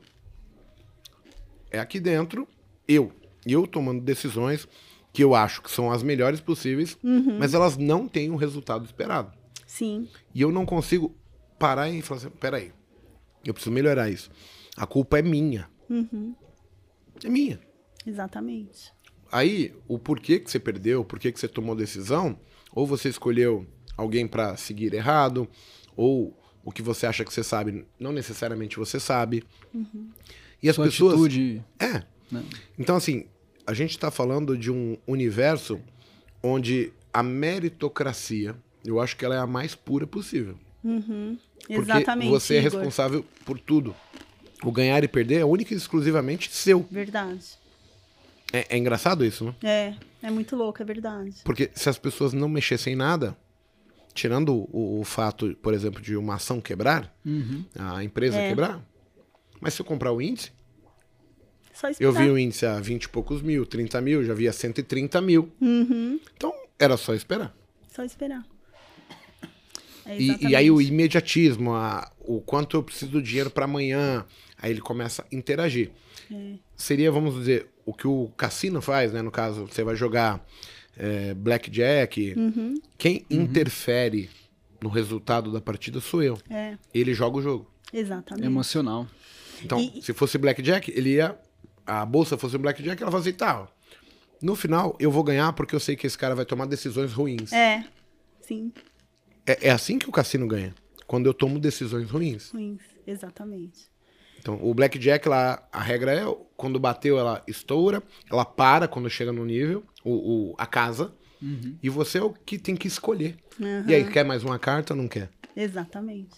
Speaker 1: é aqui dentro, eu. Eu tomando decisões que eu acho que são as melhores possíveis, uhum. mas elas não têm o resultado esperado.
Speaker 2: Sim.
Speaker 1: E eu não consigo parar e falar assim, peraí, eu preciso melhorar isso. A culpa é minha. Uhum. É minha.
Speaker 2: Exatamente.
Speaker 1: Aí, o porquê que você perdeu, o porquê que você tomou decisão, ou você escolheu alguém para seguir errado, ou o que você acha que você sabe, não necessariamente você sabe. Uhum. E as Sua pessoas. Atitude... É. Né? Então, assim, a gente está falando de um universo onde a meritocracia, eu acho que ela é a mais pura possível.
Speaker 2: Uhum. Exatamente.
Speaker 1: Porque você é responsável por tudo. O ganhar e perder é única e exclusivamente seu.
Speaker 2: Verdade.
Speaker 1: É, é engraçado isso, né?
Speaker 2: É, é muito louco, é verdade.
Speaker 1: Porque se as pessoas não mexessem em nada, tirando o, o, fato, por exemplo, de uma ação quebrar, uhum. a empresa é. quebrar, mas se eu comprar o índice, eu vi o índice a 20 e poucos mil, 30 mil, já vi a 130 mil. Uhum. Então, era só esperar.
Speaker 2: Só esperar.
Speaker 1: É e, e, aí o imediatismo, a, o quanto eu preciso do dinheiro para amanhã, aí ele começa a interagir. É. Seria, vamos dizer, o que o cassino faz, né? No caso, você vai jogar é, blackjack. Uhum. Quem uhum. interfere no resultado da partida sou eu.
Speaker 2: É.
Speaker 1: Ele joga o jogo.
Speaker 2: Exatamente.
Speaker 3: Emocional.
Speaker 1: Então, e... se fosse blackjack, ele ia a bolsa fosse um blackjack, ela fala assim, tá, no final eu vou ganhar porque eu sei que esse cara vai tomar decisões ruins.
Speaker 2: É, sim,
Speaker 1: É, é assim que o cassino ganha. Quando eu tomo decisões ruins.
Speaker 2: ruins, exatamente.
Speaker 1: Então, o blackjack, lá, a regra é, quando bateu, ela estoura, ela para quando chega no nível, o, o- a casa, e você é o que tem que escolher.
Speaker 2: Aham,
Speaker 1: E aí, quer mais uma carta ou não quer?
Speaker 2: Exatamente.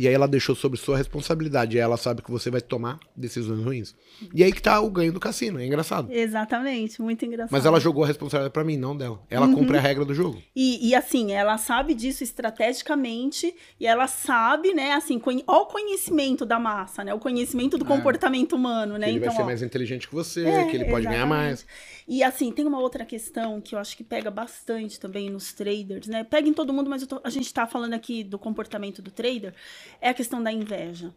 Speaker 1: E aí ela deixou sobre sua responsabilidade. E ela sabe que você vai tomar decisões ruins. E aí que tá o ganho do cassino. É engraçado.
Speaker 2: Exatamente, muito engraçado.
Speaker 1: Mas ela jogou a responsabilidade pra mim, não dela. Ela cumpre a regra do jogo.
Speaker 2: E, e, assim, ela sabe disso estrategicamente e ela sabe, né, assim, conhe... ó o conhecimento da massa, né? O conhecimento do comportamento humano, né?
Speaker 1: Que ele vai ser
Speaker 2: ó,
Speaker 1: mais inteligente que você,
Speaker 2: É,
Speaker 1: que ele pode ganhar
Speaker 2: exatamente.
Speaker 1: mais.
Speaker 2: E assim, tem uma outra questão que eu acho que pega bastante também nos traders, né? Pega em todo mundo, mas tô- a gente tá falando aqui do comportamento do trader, é a questão da inveja.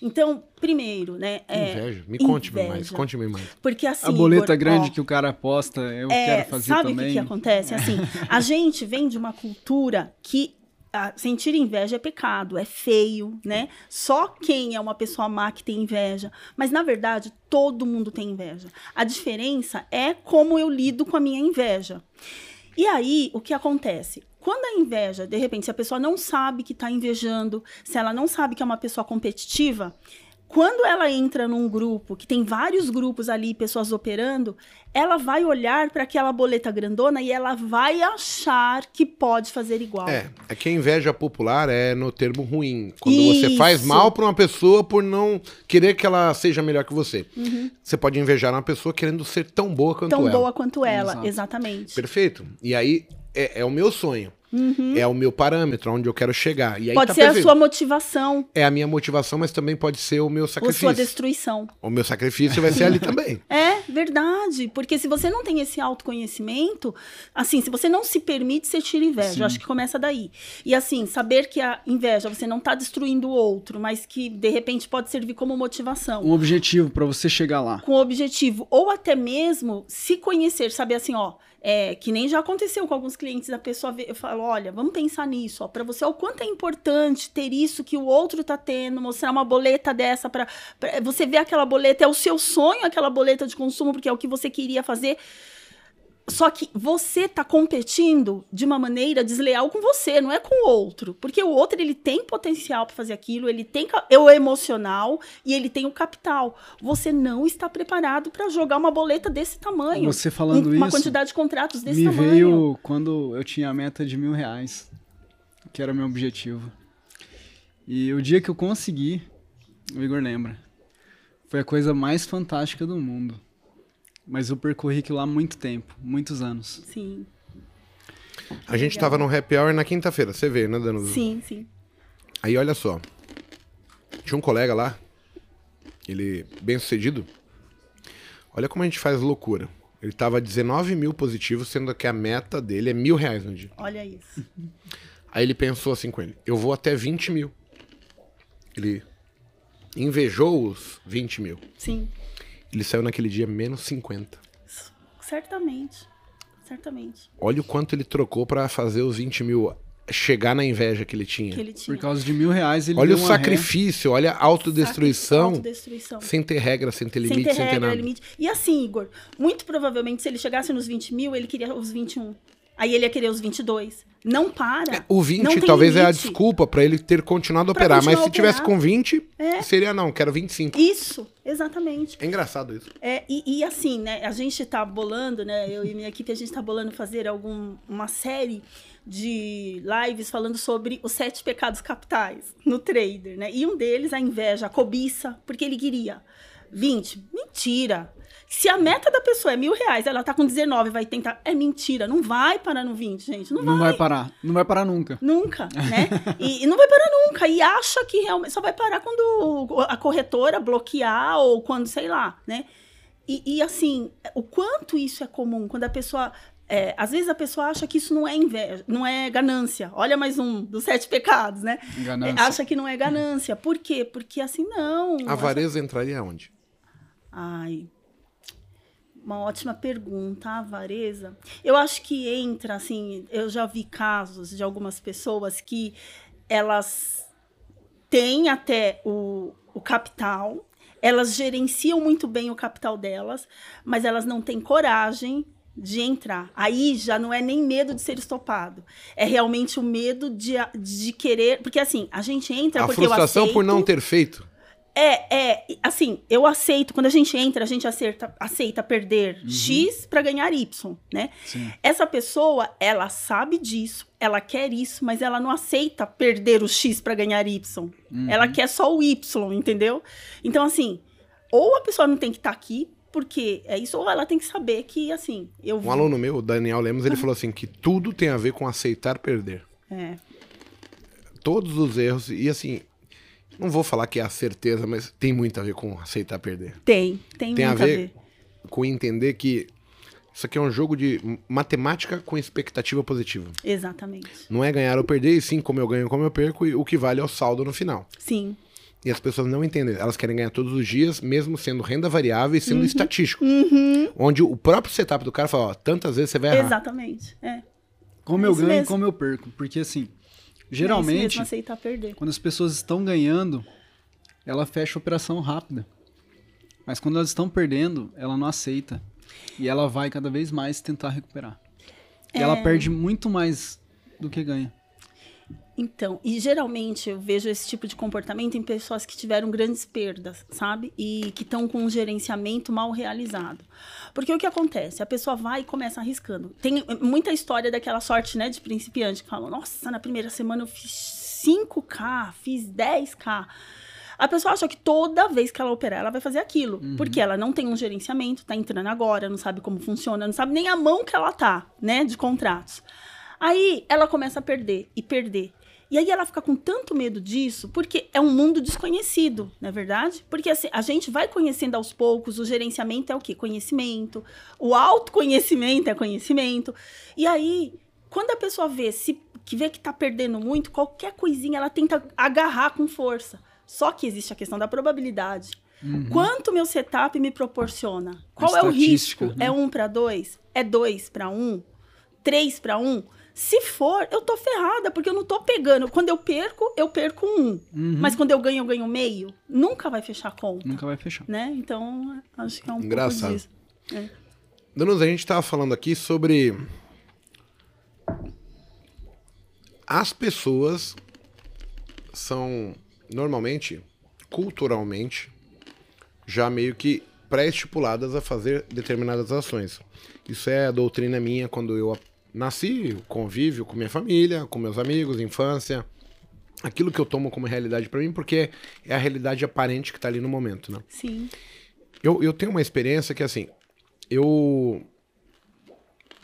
Speaker 2: Então, primeiro, né? é-
Speaker 1: Inveja. Me conte mais.
Speaker 2: inveja.
Speaker 1: Conte-me mais.
Speaker 2: Porque assim.
Speaker 3: a boleta
Speaker 2: Igor,
Speaker 3: grande
Speaker 2: ó,
Speaker 3: que o cara aposta, eu
Speaker 2: é,
Speaker 3: quero fazer
Speaker 2: sabe o que,
Speaker 3: também.
Speaker 2: que acontece? Assim, a gente vem de uma cultura que sentir inveja é pecado, é feio, né? Só quem é uma pessoa má que tem inveja. Mas, na verdade, todo mundo tem inveja. A diferença é como eu lido com a minha inveja. E aí, o que acontece? Quando a inveja, de repente, se a pessoa não sabe que está invejando, se ela não sabe que é uma pessoa competitiva, quando ela entra num grupo, que tem vários grupos ali, pessoas operando, ela vai olhar para aquela boleta grandona e ela vai achar que pode fazer igual.
Speaker 1: É, é que a inveja popular é no termo ruim. Quando você faz
Speaker 2: Isso.
Speaker 1: mal pra uma pessoa por não querer que ela seja melhor que você.
Speaker 2: Uhum.
Speaker 1: Você pode invejar uma pessoa querendo ser tão boa quanto
Speaker 2: Tão
Speaker 1: ela.
Speaker 2: boa quanto ela,
Speaker 3: Exato.
Speaker 2: exatamente.
Speaker 1: Perfeito. E aí é, é o meu sonho. É o meu parâmetro, onde eu quero chegar. E aí
Speaker 2: Uhum. Pode
Speaker 1: tá
Speaker 2: ser a
Speaker 1: perfeito.
Speaker 2: sua motivação
Speaker 1: É a minha motivação, mas também pode ser o meu
Speaker 2: ou
Speaker 1: sacrifício.
Speaker 2: sua destruição.
Speaker 1: O meu sacrifício vai ser ali também.
Speaker 2: É verdade, porque se você não tem esse autoconhecimento, assim, se você não se permite, você tira inveja. Eu acho que começa daí. E assim, saber que a inveja, você não tá destruindo o outro, mas que de repente pode servir como motivação.
Speaker 3: Um objetivo pra você chegar lá.
Speaker 2: Com o objetivo, ou até mesmo se conhecer, saber assim, ó. É, que nem já aconteceu com alguns clientes, a pessoa vê, eu falo, olha, vamos pensar nisso, ó, para você, o quanto é importante ter isso que o outro tá tendo, mostrar uma boleta dessa para você ver aquela boleta, é o seu sonho aquela boleta de consumo, porque é o que você queria fazer. Só que você tá competindo de uma maneira desleal com você, não é com o outro. Porque o outro, ele tem potencial para fazer aquilo, ele tem é o emocional e ele tem o capital. Você não está preparado para jogar uma boleta desse tamanho.
Speaker 3: Você falando
Speaker 2: Um- uma
Speaker 3: isso,
Speaker 2: quantidade de contratos desse
Speaker 3: Me
Speaker 2: tamanho.
Speaker 3: veio quando eu tinha a meta de mil reais, que era meu objetivo. E o dia que eu consegui, o Igor lembra, foi a coisa mais fantástica do mundo. Mas eu percorri aquilo lá há muito tempo, muitos anos.
Speaker 2: Sim,
Speaker 1: A gente tava no happy hour na quinta-feira, você vê, né, Danusa?
Speaker 2: sim, sim.
Speaker 1: Aí olha só. Tinha um colega lá, ele bem sucedido. Olha como a gente faz loucura. Ele tava 19 mil positivos, sendo que a meta dele é mil reais no dia.
Speaker 2: Olha isso.
Speaker 1: Aí ele pensou assim com ele: eu vou até 20 mil. Ele invejou os 20 mil.
Speaker 2: Sim,
Speaker 1: Ele saiu naquele dia menos 50.
Speaker 2: certamente. Certamente.
Speaker 1: Olha o quanto ele trocou pra fazer os 20 mil chegar na inveja que ele tinha.
Speaker 2: Que ele tinha.
Speaker 3: Por causa de mil reais ele
Speaker 1: Olha o
Speaker 3: uma ré.
Speaker 1: sacrifício, olha a autodestruição,
Speaker 2: Autodestruição.
Speaker 1: sem ter regra, sem ter limite,
Speaker 2: sem ter
Speaker 1: sem ter
Speaker 2: regra,
Speaker 1: nada.
Speaker 2: limite. E assim, Igor, muito provavelmente se ele chegasse nos 20 mil, ele queria os 21. Aí ele ia querer os 22. Não para.
Speaker 1: O
Speaker 2: Não
Speaker 1: 20
Speaker 2: tem
Speaker 1: talvez é a
Speaker 2: limite.
Speaker 1: desculpa pra ele ter continuado a operar, mas se
Speaker 2: a
Speaker 1: tivesse
Speaker 2: operar.
Speaker 1: com 20,
Speaker 2: É.
Speaker 1: seria não, quero 25.
Speaker 2: Isso, exatamente.
Speaker 1: É engraçado isso.
Speaker 2: É, e, e assim, né, a gente tá bolando, né, eu e minha equipe, a gente tá bolando fazer algum, uma série de lives falando sobre os sete pecados capitais no trader, né? E um deles, a inveja, a cobiça, porque ele queria 20. Mentira! Se a meta da pessoa é mil reais, ela tá com 19, vai tentar. É mentira, não vai parar no 20, gente. Não,
Speaker 3: Não
Speaker 2: vai.
Speaker 3: vai parar. Não vai parar nunca.
Speaker 2: Nunca, né? E, e não vai parar nunca. E acha que realmente só vai parar quando a corretora bloquear ou quando, sei lá, né? E, e, assim, o quanto isso é comum, quando a pessoa. é, às vezes a pessoa acha que isso não é inveja, não é ganância. Olha mais um dos sete pecados, né?
Speaker 3: Ganância.
Speaker 2: É, acha que não é ganância. Por quê? Porque assim, não.
Speaker 1: A avareza entraria onde?
Speaker 2: Ai. Uma ótima pergunta, a avareza. Eu acho que entra, assim, eu já vi casos de algumas pessoas que elas têm até o, o capital, elas gerenciam muito bem o capital delas, mas elas não têm coragem de entrar. Aí já não é nem medo de ser estopado. É realmente o medo de, de querer. Porque assim, a gente entra
Speaker 1: A
Speaker 2: porque eu
Speaker 1: frustração por não ter feito.
Speaker 2: É, é, assim, eu aceito, quando a gente entra, a gente aceita, aceita perder X para ganhar Y, né?
Speaker 3: Sim.
Speaker 2: Essa pessoa, ela sabe disso, ela quer isso, mas ela não aceita perder o X para ganhar Y. Ela quer só o Y, entendeu? Então, assim, ou a pessoa não tem que estar aqui, porque é isso, ou ela tem que saber que, assim, eu
Speaker 1: Um aluno meu, o Daniel Lemos, ele falou assim que tudo tem a ver com aceitar perder.
Speaker 2: É,
Speaker 1: Todos os erros, e assim, não vou falar que é a certeza, mas tem muito a ver com aceitar perder.
Speaker 2: tem, tem,
Speaker 1: Tem a
Speaker 2: muito
Speaker 1: ver, com entender que isso aqui é um jogo de matemática com expectativa positiva.
Speaker 2: Exatamente.
Speaker 1: Não é ganhar ou perder, e sim como eu ganho, como eu perco, e o que vale é o saldo no final.
Speaker 2: Sim.
Speaker 1: E as pessoas não entendem. Elas querem ganhar todos os dias, mesmo sendo renda variável e sendo
Speaker 2: Uhum.
Speaker 1: estatístico. Onde o próprio setup do cara fala, ó, tantas vezes você vai errar.
Speaker 2: Exatamente. É.
Speaker 3: Como
Speaker 2: É
Speaker 3: eu ganho e
Speaker 2: mesmo.
Speaker 3: como eu perco. Porque assim, geralmente,
Speaker 2: mesmo, aceitar perder.
Speaker 3: quando as pessoas estão ganhando, ela fecha a operação rápida. Mas quando elas estão perdendo, ela não aceita. E ela vai cada vez mais tentar recuperar. E ela
Speaker 2: É.
Speaker 3: perde muito mais do que ganha.
Speaker 2: Então, e geralmente eu vejo esse tipo de comportamento em pessoas que tiveram grandes perdas, sabe? E que estão com um gerenciamento mal realizado. Porque o que acontece? A pessoa vai e começa arriscando. Tem muita história daquela sorte, né, de principiante, que falam: nossa, na primeira semana eu fiz 5K, fiz 10K. A pessoa acha que toda vez que ela operar, ela vai fazer aquilo. Porque ela não tem um gerenciamento, tá entrando agora, não sabe como funciona, não sabe nem a mão que ela tá, né, de contratos. Aí ela começa a perder e perder. E aí ela fica com tanto medo disso, porque é um mundo desconhecido, não é verdade? Porque assim, a gente vai conhecendo aos poucos, o gerenciamento é o quê? Conhecimento. O autoconhecimento é conhecimento. E aí, quando a pessoa vê se que vê que tá perdendo muito, qualquer coisinha ela tenta agarrar com força. Só que existe a questão da probabilidade. Quanto meu setup me proporciona? Qual é o risco?
Speaker 3: né?
Speaker 2: É um para dois? É dois para um? Três para um? Se for, eu tô ferrada, porque eu não tô pegando. Quando eu perco, eu perco um. Mas quando eu ganho, eu ganho meio. Nunca vai fechar a conta,
Speaker 3: Nunca vai fechar.
Speaker 2: né? Então, acho que é um
Speaker 1: Engraçado.
Speaker 2: pouco disso. É.
Speaker 1: Danusa, a gente tava falando aqui sobre as pessoas são normalmente, culturalmente, já meio que pré-estipuladas a fazer determinadas ações. Isso é a doutrina minha quando eu nasci, convívio com minha família, com meus amigos, infância. Aquilo que eu tomo como realidade pra mim, porque é a realidade aparente que tá ali no momento, né?
Speaker 2: Sim.
Speaker 1: Eu, eu tenho uma experiência que, assim, eu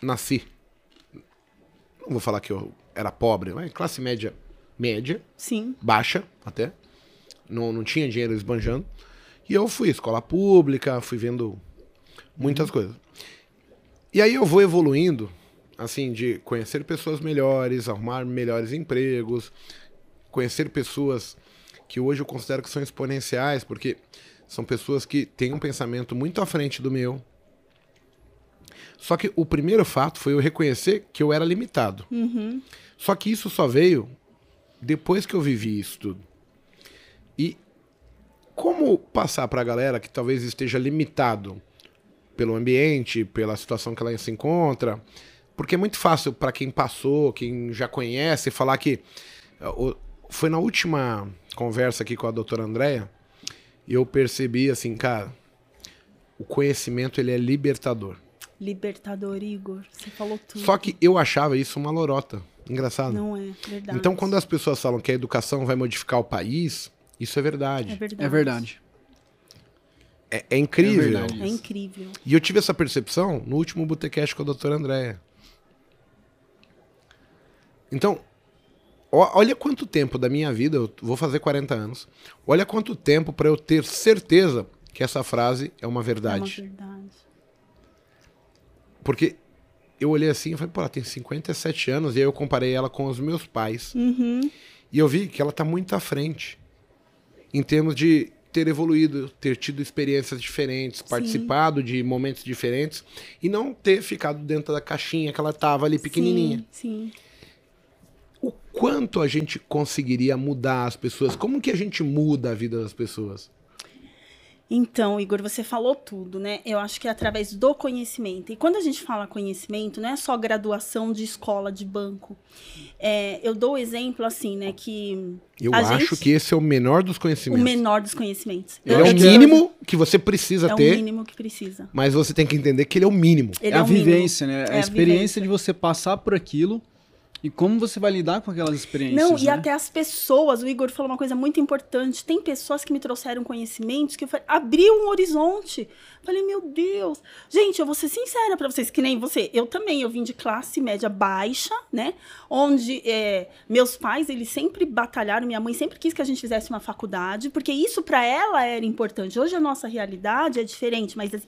Speaker 1: nasci. Não vou falar que eu era pobre, mas classe média, média,
Speaker 2: Sim.
Speaker 1: baixa até. Não, não tinha dinheiro esbanjando. E eu fui escola pública, fui vendo muitas coisas. E aí eu vou evoluindo, assim, de conhecer pessoas melhores, arrumar melhores empregos, conhecer pessoas que hoje eu considero que são exponenciais, porque são pessoas que têm um pensamento muito à frente do meu. Só que o primeiro fato foi eu reconhecer que eu era limitado.
Speaker 2: Uhum.
Speaker 1: Só que isso só veio depois que eu vivi isso tudo. E como passar para a galera que talvez esteja limitado pelo ambiente, pela situação que ela se encontra? Porque é muito fácil para quem passou, quem já conhece, falar que o- foi na última conversa aqui com a doutora Andréia, eu percebi assim, cara, o conhecimento ele é libertador.
Speaker 2: Libertador, Igor. Você falou tudo.
Speaker 1: Só que eu achava isso uma lorota. Engraçado.
Speaker 2: Não é verdade.
Speaker 1: Então, quando as pessoas falam que a educação vai modificar o país, isso é verdade.
Speaker 2: É verdade.
Speaker 3: É verdade.
Speaker 1: É, é incrível.
Speaker 3: É verdade.
Speaker 2: É incrível.
Speaker 1: E eu tive essa percepção no último Botecast com a doutora Andréia. Então, olha quanto tempo da minha vida, eu vou fazer 40 anos, olha quanto tempo para eu ter certeza que essa frase é uma
Speaker 2: É uma
Speaker 1: verdade.
Speaker 2: verdade.
Speaker 1: Porque eu olhei assim e falei, pô, ela tem 57 anos, e aí eu comparei ela com os meus pais.
Speaker 2: Uhum.
Speaker 1: E eu vi que ela está muito à frente em termos de ter evoluído, ter tido experiências diferentes, participado de momentos diferentes e não ter ficado dentro da caixinha que ela estava ali pequenininha.
Speaker 2: Sim, sim.
Speaker 1: O quanto a gente conseguiria mudar as pessoas? Como que a gente muda a vida das pessoas?
Speaker 2: Então, Igor, você falou tudo, né? Eu acho que é através do conhecimento. E quando a gente fala conhecimento, não é só graduação de escola, de banco. É, eu dou o exemplo assim, né? Que.
Speaker 1: Eu
Speaker 2: a
Speaker 1: acho
Speaker 2: gente-
Speaker 1: que esse é o menor dos
Speaker 2: O
Speaker 1: conhecimentos.
Speaker 2: menor dos conhecimentos.
Speaker 1: Ele
Speaker 2: Eu-
Speaker 1: é o mínimo que você precisa
Speaker 2: É o
Speaker 1: ter,
Speaker 2: mínimo que precisa.
Speaker 1: mas você tem que entender que ele é o mínimo.
Speaker 2: Ele
Speaker 3: é a
Speaker 2: o mínimo.
Speaker 3: vivência, né?
Speaker 2: É
Speaker 3: a
Speaker 2: a
Speaker 3: experiência
Speaker 2: vivência.
Speaker 3: de você passar por aquilo e como você vai lidar com aquelas experiências.
Speaker 2: Não, e
Speaker 3: né?
Speaker 2: até as pessoas, o Igor falou uma coisa muito importante. Tem pessoas que me trouxeram conhecimentos que eu falei, abriu um horizonte. Falei, meu Deus. Gente, eu vou ser sincera pra vocês, que nem você. Eu também, eu vim de classe média baixa, né? Onde é, meus pais, eles sempre batalharam, minha mãe sempre quis que a gente fizesse uma faculdade, porque isso pra ela era importante. Hoje a nossa realidade é diferente, mas assim,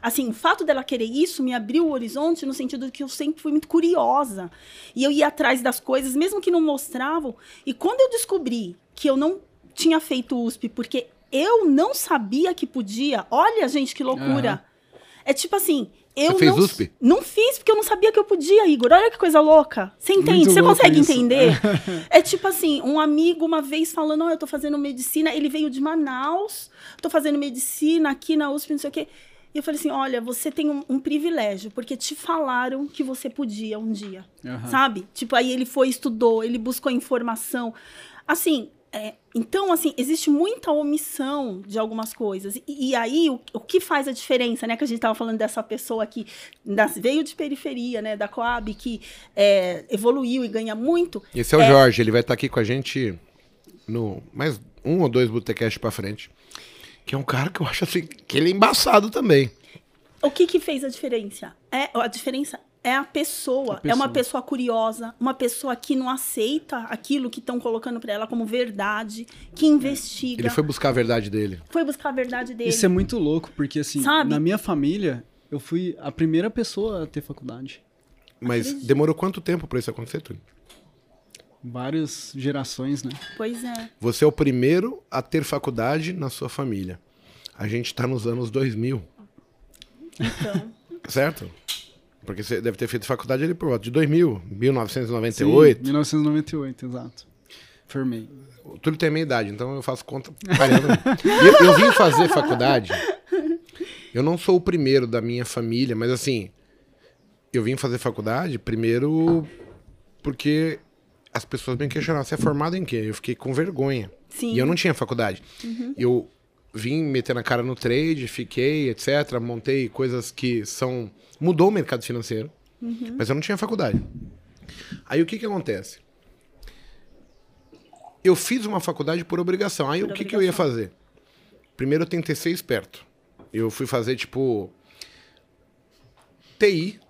Speaker 2: assim, o fato dela querer isso me abriu o horizonte no sentido de que eu sempre fui muito curiosa. E eu ia atrás das coisas, mesmo que não mostravam. E quando eu descobri que eu não tinha feito USP porque eu não sabia que podia, olha, gente, que loucura. É tipo assim, eu
Speaker 1: Você fez
Speaker 2: não,
Speaker 1: USP?
Speaker 2: não fiz porque eu não sabia que eu podia, Igor. Olha que coisa louca. Você entende?
Speaker 3: Muito
Speaker 2: Você consegue
Speaker 3: isso.
Speaker 2: entender? é tipo assim, um amigo uma vez falando, oh, eu tô fazendo medicina, ele veio de Manaus, tô fazendo medicina aqui na USP, não sei o quê. E eu falei assim, olha, você tem um, um privilégio, porque te falaram que você podia um dia,
Speaker 3: Aham.
Speaker 2: sabe? Tipo, aí ele foi, estudou, ele buscou informação. Assim, é, então, assim, existe muita omissão de algumas coisas. E, e aí, o, o que faz a diferença, né? Que a gente tava falando dessa pessoa que das- veio de periferia, né? Da Coab, que é, evoluiu e ganha muito.
Speaker 1: Esse é o Jorge, ele vai estar aqui com a gente no mais um ou dois Botecast pra frente. Que é um cara que eu acho assim, que ele é embaçado também.
Speaker 2: O que que fez a diferença? É, a diferença é a pessoa.
Speaker 3: A
Speaker 2: É uma
Speaker 3: pessoa.
Speaker 2: pessoa curiosa, uma pessoa que não aceita aquilo que estão colocando para ela como verdade, que investiga.
Speaker 1: Ele foi buscar a verdade dele.
Speaker 2: foi buscar a verdade dele.
Speaker 3: Isso é muito louco, porque assim,
Speaker 2: Sabe?
Speaker 3: na minha família, eu fui a primeira pessoa a ter faculdade.
Speaker 1: Mas demorou quanto tempo pra isso acontecer, Túlio?
Speaker 3: Várias gerações, né?
Speaker 2: Pois é.
Speaker 1: Você é o primeiro a ter faculdade na sua família. A gente tá nos anos 2000,
Speaker 2: Então.
Speaker 1: certo? Porque você deve ter feito faculdade ali por volta de 2000, 1998.
Speaker 3: Sim, 1998, exato. Formei.
Speaker 1: O Túlio tem a minha idade, então eu faço conta eu, eu vim fazer faculdade. Eu não sou o primeiro da minha família, mas assim, eu vim fazer faculdade primeiro porque as pessoas me questionaram, você é formado em quê? Eu fiquei com vergonha.
Speaker 2: Sim.
Speaker 1: E eu não tinha faculdade. Eu vim metendo a cara no trade, fiquei, etc. Montei coisas que são. Mudou o mercado financeiro. Mas eu não tinha faculdade. Aí o que que acontece? Eu fiz uma faculdade por obrigação. Aí
Speaker 2: Por
Speaker 1: o que, que eu ia
Speaker 2: obrigação.
Speaker 1: fazer? Primeiro eu tentei ser esperto. Eu fui fazer, tipo. TI.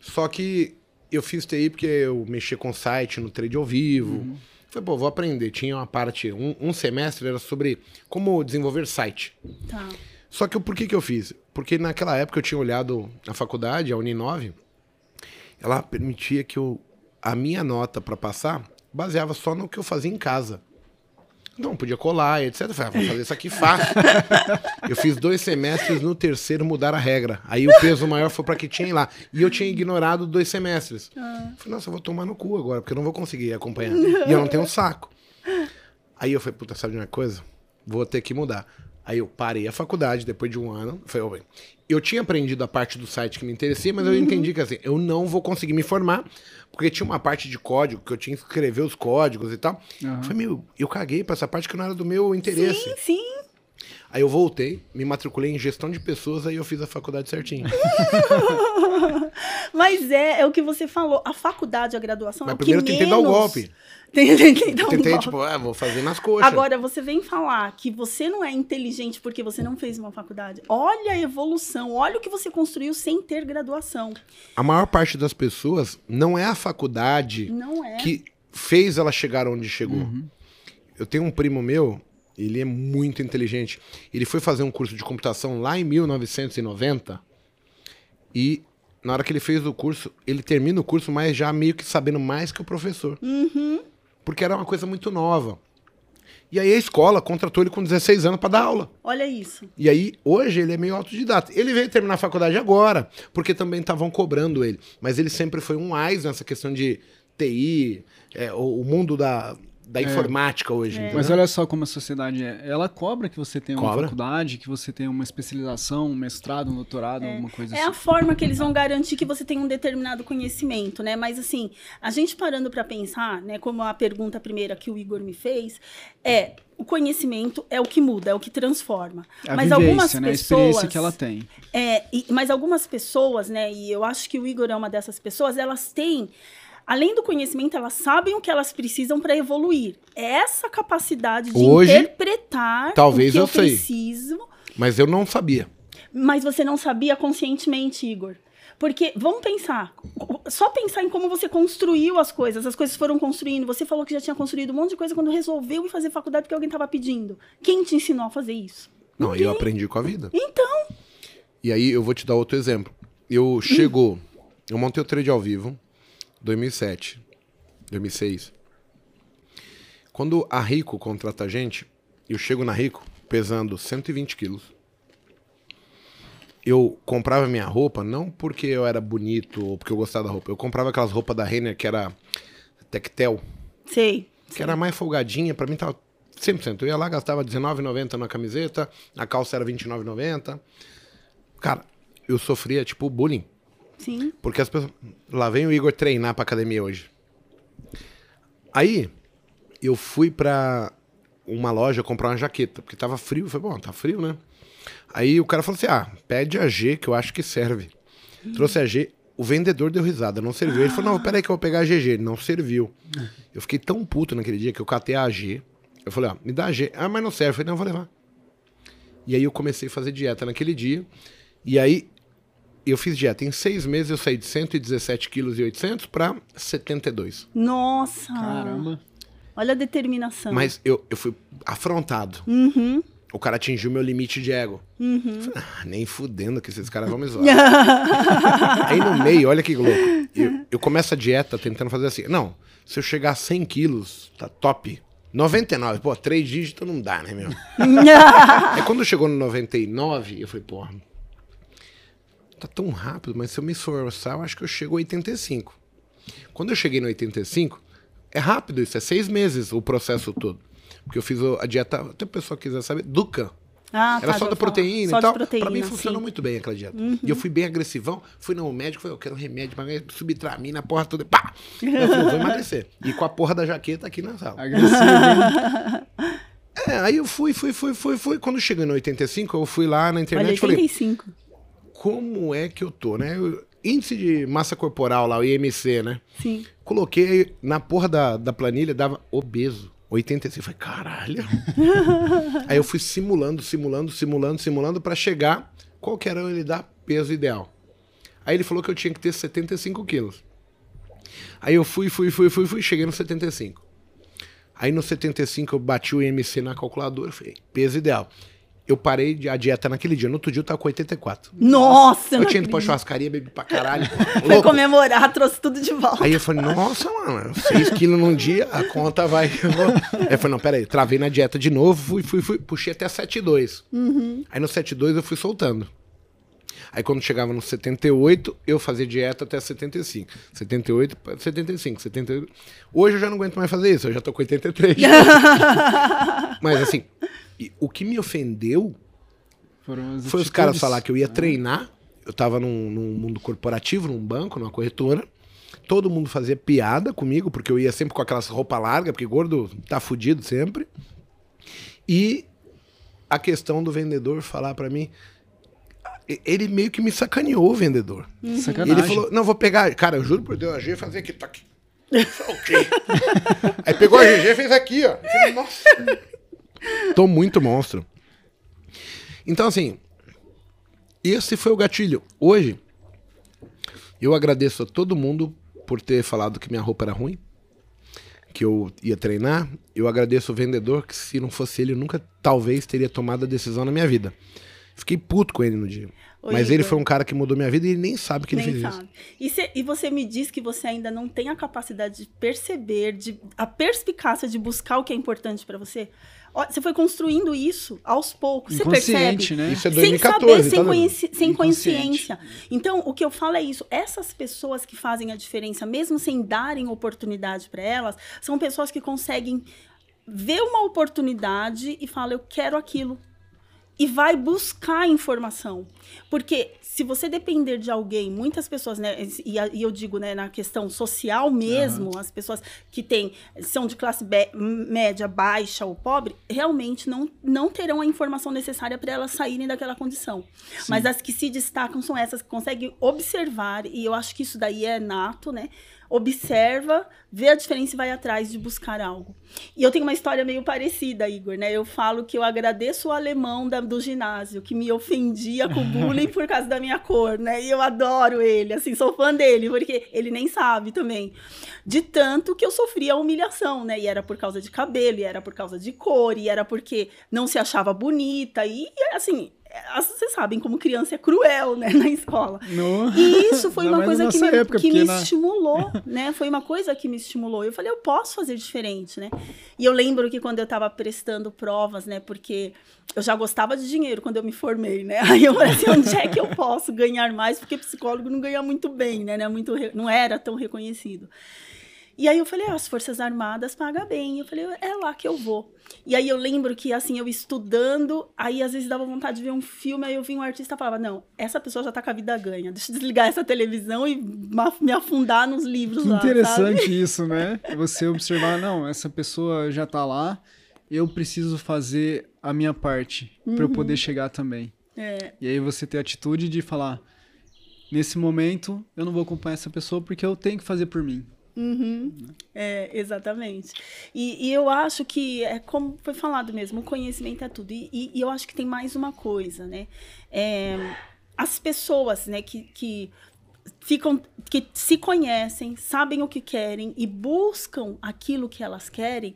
Speaker 1: Só que eu fiz TI porque eu mexia com site no trade ao vivo. Falei, pô, vou aprender. Tinha uma parte. Um, um semestre era sobre como desenvolver site.
Speaker 2: Tá.
Speaker 1: Só que por que, que eu fiz? Porque naquela época eu tinha olhado a faculdade, a Uninove, ela permitia que eu, a minha nota para passar baseava só no que eu fazia em casa. Não, podia colar, etc. Eu falei, ah, vou fazer isso aqui fácil. eu fiz dois semestres, no terceiro mudar a regra. Aí o peso maior foi para que tinha lá. E eu tinha ignorado dois semestres. Falei, nossa, eu vou tomar no cu agora, porque eu não vou conseguir acompanhar. E eu não tenho um saco. Aí eu falei, puta, sabe de uma coisa? Vou ter que mudar. Aí eu parei a faculdade depois de um ano. Falei, "Ô, bem, eu tinha aprendido a parte do site que me interessia, mas eu entendi que assim, eu não vou conseguir me formar, porque tinha uma parte de código que eu tinha que escrever os códigos e tal. Falei, meu, eu caguei pra essa parte que não era do meu interesse.
Speaker 2: Sim, sim.
Speaker 1: Aí eu voltei, me matriculei em gestão de pessoas, aí eu fiz a faculdade certinho.
Speaker 2: Mas é, é o que você falou. A faculdade, a graduação.
Speaker 1: Mas
Speaker 2: é o
Speaker 1: primeiro eu
Speaker 2: que
Speaker 1: tentei dar o
Speaker 2: menos-
Speaker 1: golpe.
Speaker 2: Tentei, tentei um
Speaker 1: Tentei,
Speaker 2: golpe.
Speaker 1: tipo, ah, vou fazer nas coxas.
Speaker 2: Agora, você vem falar que você não é inteligente porque você não fez uma faculdade. Olha a evolução, olha o que você construiu sem ter graduação.
Speaker 1: A maior parte das pessoas não é a faculdade
Speaker 2: Não é.
Speaker 1: que fez ela chegar onde chegou. Eu tenho um primo meu, ele é muito inteligente. Ele foi fazer um curso de computação lá em 1990 e na hora que ele fez o curso, ele termina o curso, mas já meio que sabendo mais que o professor. Porque era uma coisa muito nova. E aí a escola contratou ele com 16 anos para dar aula.
Speaker 2: Olha isso.
Speaker 1: E aí, hoje, ele é meio autodidata. Ele veio terminar a faculdade agora, porque também estavam cobrando ele. Mas ele sempre foi um AIS nessa questão de TI, é, o mundo da, da informática hoje. entendeu?
Speaker 3: Mas olha só como a sociedade é. Ela cobra que você tenha uma
Speaker 1: Cobra.
Speaker 3: faculdade, que você tenha uma especialização, um mestrado, um doutorado, alguma coisa
Speaker 2: É a
Speaker 3: assim.
Speaker 2: forma que eles vão garantir que você tem um determinado conhecimento, né? Mas assim, a gente parando para pensar, né, como a pergunta primeira que o Igor me fez, é o conhecimento é o que muda, é o que transforma.
Speaker 3: A
Speaker 2: mas
Speaker 3: vivência,
Speaker 2: algumas
Speaker 3: né? A
Speaker 2: pessoas,
Speaker 3: experiência que ela tem.
Speaker 2: É, e- mas algumas pessoas, né, e eu acho que o Igor é uma dessas pessoas, elas têm, além do conhecimento, elas sabem o que elas precisam para evoluir. É essa capacidade de
Speaker 1: Hoje,
Speaker 2: interpretar
Speaker 1: talvez
Speaker 2: o que
Speaker 1: eu
Speaker 2: eu,
Speaker 1: sei.
Speaker 2: preciso,
Speaker 1: Mas eu não sabia.
Speaker 2: mas você não sabia conscientemente, Igor. Porque, vamos pensar, só pensar em como você construiu as coisas, as coisas foram construindo. Você falou que já tinha construído um monte de coisa quando resolveu ir fazer faculdade porque alguém estava pedindo. Quem te ensinou a fazer isso?
Speaker 1: Não, eu aprendi com a vida.
Speaker 2: Então,
Speaker 1: E aí eu vou te dar outro exemplo. Eu chegou, eu montei o trade ao vivo, 2007, 2006. Quando a Rico contrata a gente, eu chego na Rico pesando 120 quilos. Eu comprava minha roupa não porque eu era bonito ou porque eu gostava da roupa. Eu comprava aquelas roupas da Renner que era tectel,
Speaker 2: sei.
Speaker 1: que era mais folgadinha, pra mim tava 100%. Eu ia lá, gastava R$19,90 na camiseta, a calça era R$29,90. Cara, eu sofria, tipo, bullying.
Speaker 2: Sim.
Speaker 1: Porque as pessoas. Lá vem o Igor treinar pra academia hoje. Aí, eu fui pra uma loja comprar uma jaqueta, porque tava frio. Eu falei, bom, tá frio, né? Aí o cara falou assim: ah, pede a G, que eu acho que serve. Trouxe a G. O vendedor deu risada, não serviu. Ele falou: não, peraí que eu vou pegar a GG. Ele não serviu. Eu fiquei tão puto naquele dia que eu catei a G. Eu falei: ó, me dá a G. Ah, mas não serve. Eu falei: não, eu vou levar. E aí eu comecei a fazer dieta naquele dia. E aí eu fiz dieta. Em seis meses eu saí de 117 quilos e 800 para 72.
Speaker 2: Nossa.
Speaker 3: Caramba.
Speaker 2: Olha a determinação.
Speaker 1: Mas eu, eu fui afrontado.
Speaker 2: Uhum.
Speaker 1: O cara atingiu meu limite de ego. Falei, ah, nem fudendo que esses caras vão me zoar. Aí no meio, olha que louco. Eu, eu começo a dieta tentando fazer assim. Não, se eu chegar a 100 quilos, tá top. 99, pô, três dígitos não dá, né, meu? Aí quando chegou no 99, eu falei, porra, tá tão rápido, mas se eu me esforçar, eu acho que eu chego a 85. Quando eu cheguei no 85, é rápido isso, é seis meses o processo todo. Porque eu fiz o- a dieta, até a pessoa quiser saber, Duca.
Speaker 2: Ah,
Speaker 1: Era
Speaker 2: tá,
Speaker 1: só da proteína
Speaker 2: Só
Speaker 1: e tal.
Speaker 2: proteína,
Speaker 1: pra mim funcionou
Speaker 2: sim.
Speaker 1: muito bem aquela dieta. E eu fui bem agressivão, fui no médico, falei, eu quero remédio, mas subtramina, porra toda. Pá! Eu falei, vou emagrecer. E com a porra da jaqueta aqui na sala.
Speaker 3: Agressivo?
Speaker 1: É, aí eu fui, fui, fui, fui, fui. Quando chegou no 85, eu fui lá na internet
Speaker 2: Olha,
Speaker 1: e falei,
Speaker 2: 85.
Speaker 1: Como é que eu tô, né? Eu- índice de massa corporal lá, o IMC, né?
Speaker 2: Sim.
Speaker 1: Coloquei na porra da, da planilha, dava obeso. 85. Falei, caralho. Aí eu fui simulando, simulando, simulando, simulando pra chegar qual que era ele dar peso ideal. Aí ele falou que eu tinha que ter 75 quilos. Aí eu fui, fui, fui, fui, fui, cheguei no 75. Aí no 75 eu bati o IMC na calculadora, falei, peso ideal. Eu parei de, a dieta naquele dia, no outro dia eu tava com 84.
Speaker 2: Nossa,
Speaker 1: Eu tinha ido pra churrascaria, bebi pra caralho.
Speaker 2: Foi
Speaker 1: louco.
Speaker 2: comemorar, trouxe tudo de volta.
Speaker 1: Aí eu falei, nossa, mano, 6 quilos num dia, a conta vai. eu vou- Aí eu falei, não, peraí, travei na dieta de novo, fui, fui, fui, puxei até 7,2. Aí no 7,2 eu fui soltando. Aí quando chegava no 78, eu fazia dieta até 75. 78 pra 75, 78. Hoje eu já não aguento mais fazer isso, eu já tô com 83. Mas assim, e o que me ofendeu
Speaker 3: Foram as
Speaker 1: foi os caras falar que eu ia treinar. Eu tava num, num mundo corporativo, num banco, numa corretora. Todo mundo fazia piada comigo, porque eu ia sempre com aquelas roupas largas, porque gordo tá fudido sempre. E a questão do vendedor falar pra mim. Ele meio que me sacaneou, o vendedor. E
Speaker 3: Sacanagem.
Speaker 1: ele falou: Não, vou pegar. Cara, eu juro por Deus, a G fazer aqui, tá aqui. Isso o quê? Aí pegou a GG e fez aqui, ó. Falei, Nossa. Tô muito monstro. Então, assim, esse foi o gatilho. Hoje, eu agradeço a todo mundo por ter falado que minha roupa era ruim, que eu ia treinar. Eu agradeço o vendedor, que se não fosse ele, eu nunca, talvez, teria tomado a decisão na minha vida. Fiquei puto com ele no dia.
Speaker 2: Ô,
Speaker 1: Mas ele
Speaker 2: Igor.
Speaker 1: foi um cara que mudou minha vida e ele nem sabe que ele
Speaker 2: Nem
Speaker 1: fez isso.
Speaker 2: sabe. E, cê- e você me diz que você ainda não tem a capacidade de perceber, de, a perspicácia de buscar o que é importante pra você. Você foi construindo isso aos poucos. Você percebe?
Speaker 3: né?
Speaker 1: Isso é
Speaker 2: Sem
Speaker 1: 2014,
Speaker 2: saber, sem,
Speaker 1: tá vendo?
Speaker 2: conheci- sem
Speaker 3: Inconsciente.
Speaker 2: consciência. Então, o que eu falo é isso. Essas pessoas que fazem a diferença, mesmo sem darem oportunidade para elas, são pessoas que conseguem ver uma oportunidade e falam, eu quero aquilo. E vai buscar informação. Porque se você depender de alguém, muitas pessoas, né? E, e eu digo, né, na questão social mesmo, as pessoas que têm, são de classe média, baixa ou pobre, realmente não, não terão a informação necessária para elas saírem daquela condição. Mas as que se destacam são essas que conseguem observar, e eu acho que isso daí é nato, né? Observa, vê a diferença e vai atrás de buscar algo. E eu tenho uma história meio parecida, Igor, né? Eu falo que eu agradeço o alemão da- do ginásio, que me ofendia com bullying por causa da minha cor, né? E eu adoro ele, assim, sou fã dele, porque ele nem sabe também. De tanto que eu sofria humilhação, né? E era por causa de cabelo, e era por causa de cor, e era porque não se achava bonita, e assim. É, Vocês sabem como criança é cruel, né, na escola.
Speaker 3: No...
Speaker 2: E isso foi uma coisa que, me,
Speaker 3: época,
Speaker 2: que me
Speaker 3: na-
Speaker 2: estimulou, né? Foi uma coisa que me estimulou. Eu falei, eu posso fazer diferente, né? E eu lembro que quando eu estava prestando provas, né? Porque eu já gostava de dinheiro quando eu me formei, né? Aí eu falei assim, onde é que eu posso ganhar mais? Porque psicólogo não ganha muito bem, né? Não, é muito re- não era tão reconhecido. E aí eu falei, ah, as Forças Armadas pagam bem. Eu falei, é lá que eu vou. E aí eu lembro que, assim, eu estudando, aí às vezes dava vontade de ver um filme, aí eu vi um artista e falava, não, essa pessoa já tá com a vida ganha. Deixa eu desligar essa televisão e me afundar nos livros
Speaker 3: Que
Speaker 2: lá,
Speaker 3: interessante
Speaker 2: sabe?
Speaker 3: isso, né? Você observar, não, essa pessoa já tá lá, eu preciso fazer a minha parte pra eu poder chegar também.
Speaker 2: É,
Speaker 3: E aí você ter a atitude de falar, nesse momento eu não vou acompanhar essa pessoa porque eu tenho que fazer por mim.
Speaker 2: Uhum. É, exatamente. E, e eu acho que, é como foi falado mesmo, o conhecimento é tudo. E, e- e eu acho que tem mais uma coisa, né? É, as pessoas, né, que, que ficam, que se conhecem, sabem o que querem e buscam aquilo que elas querem,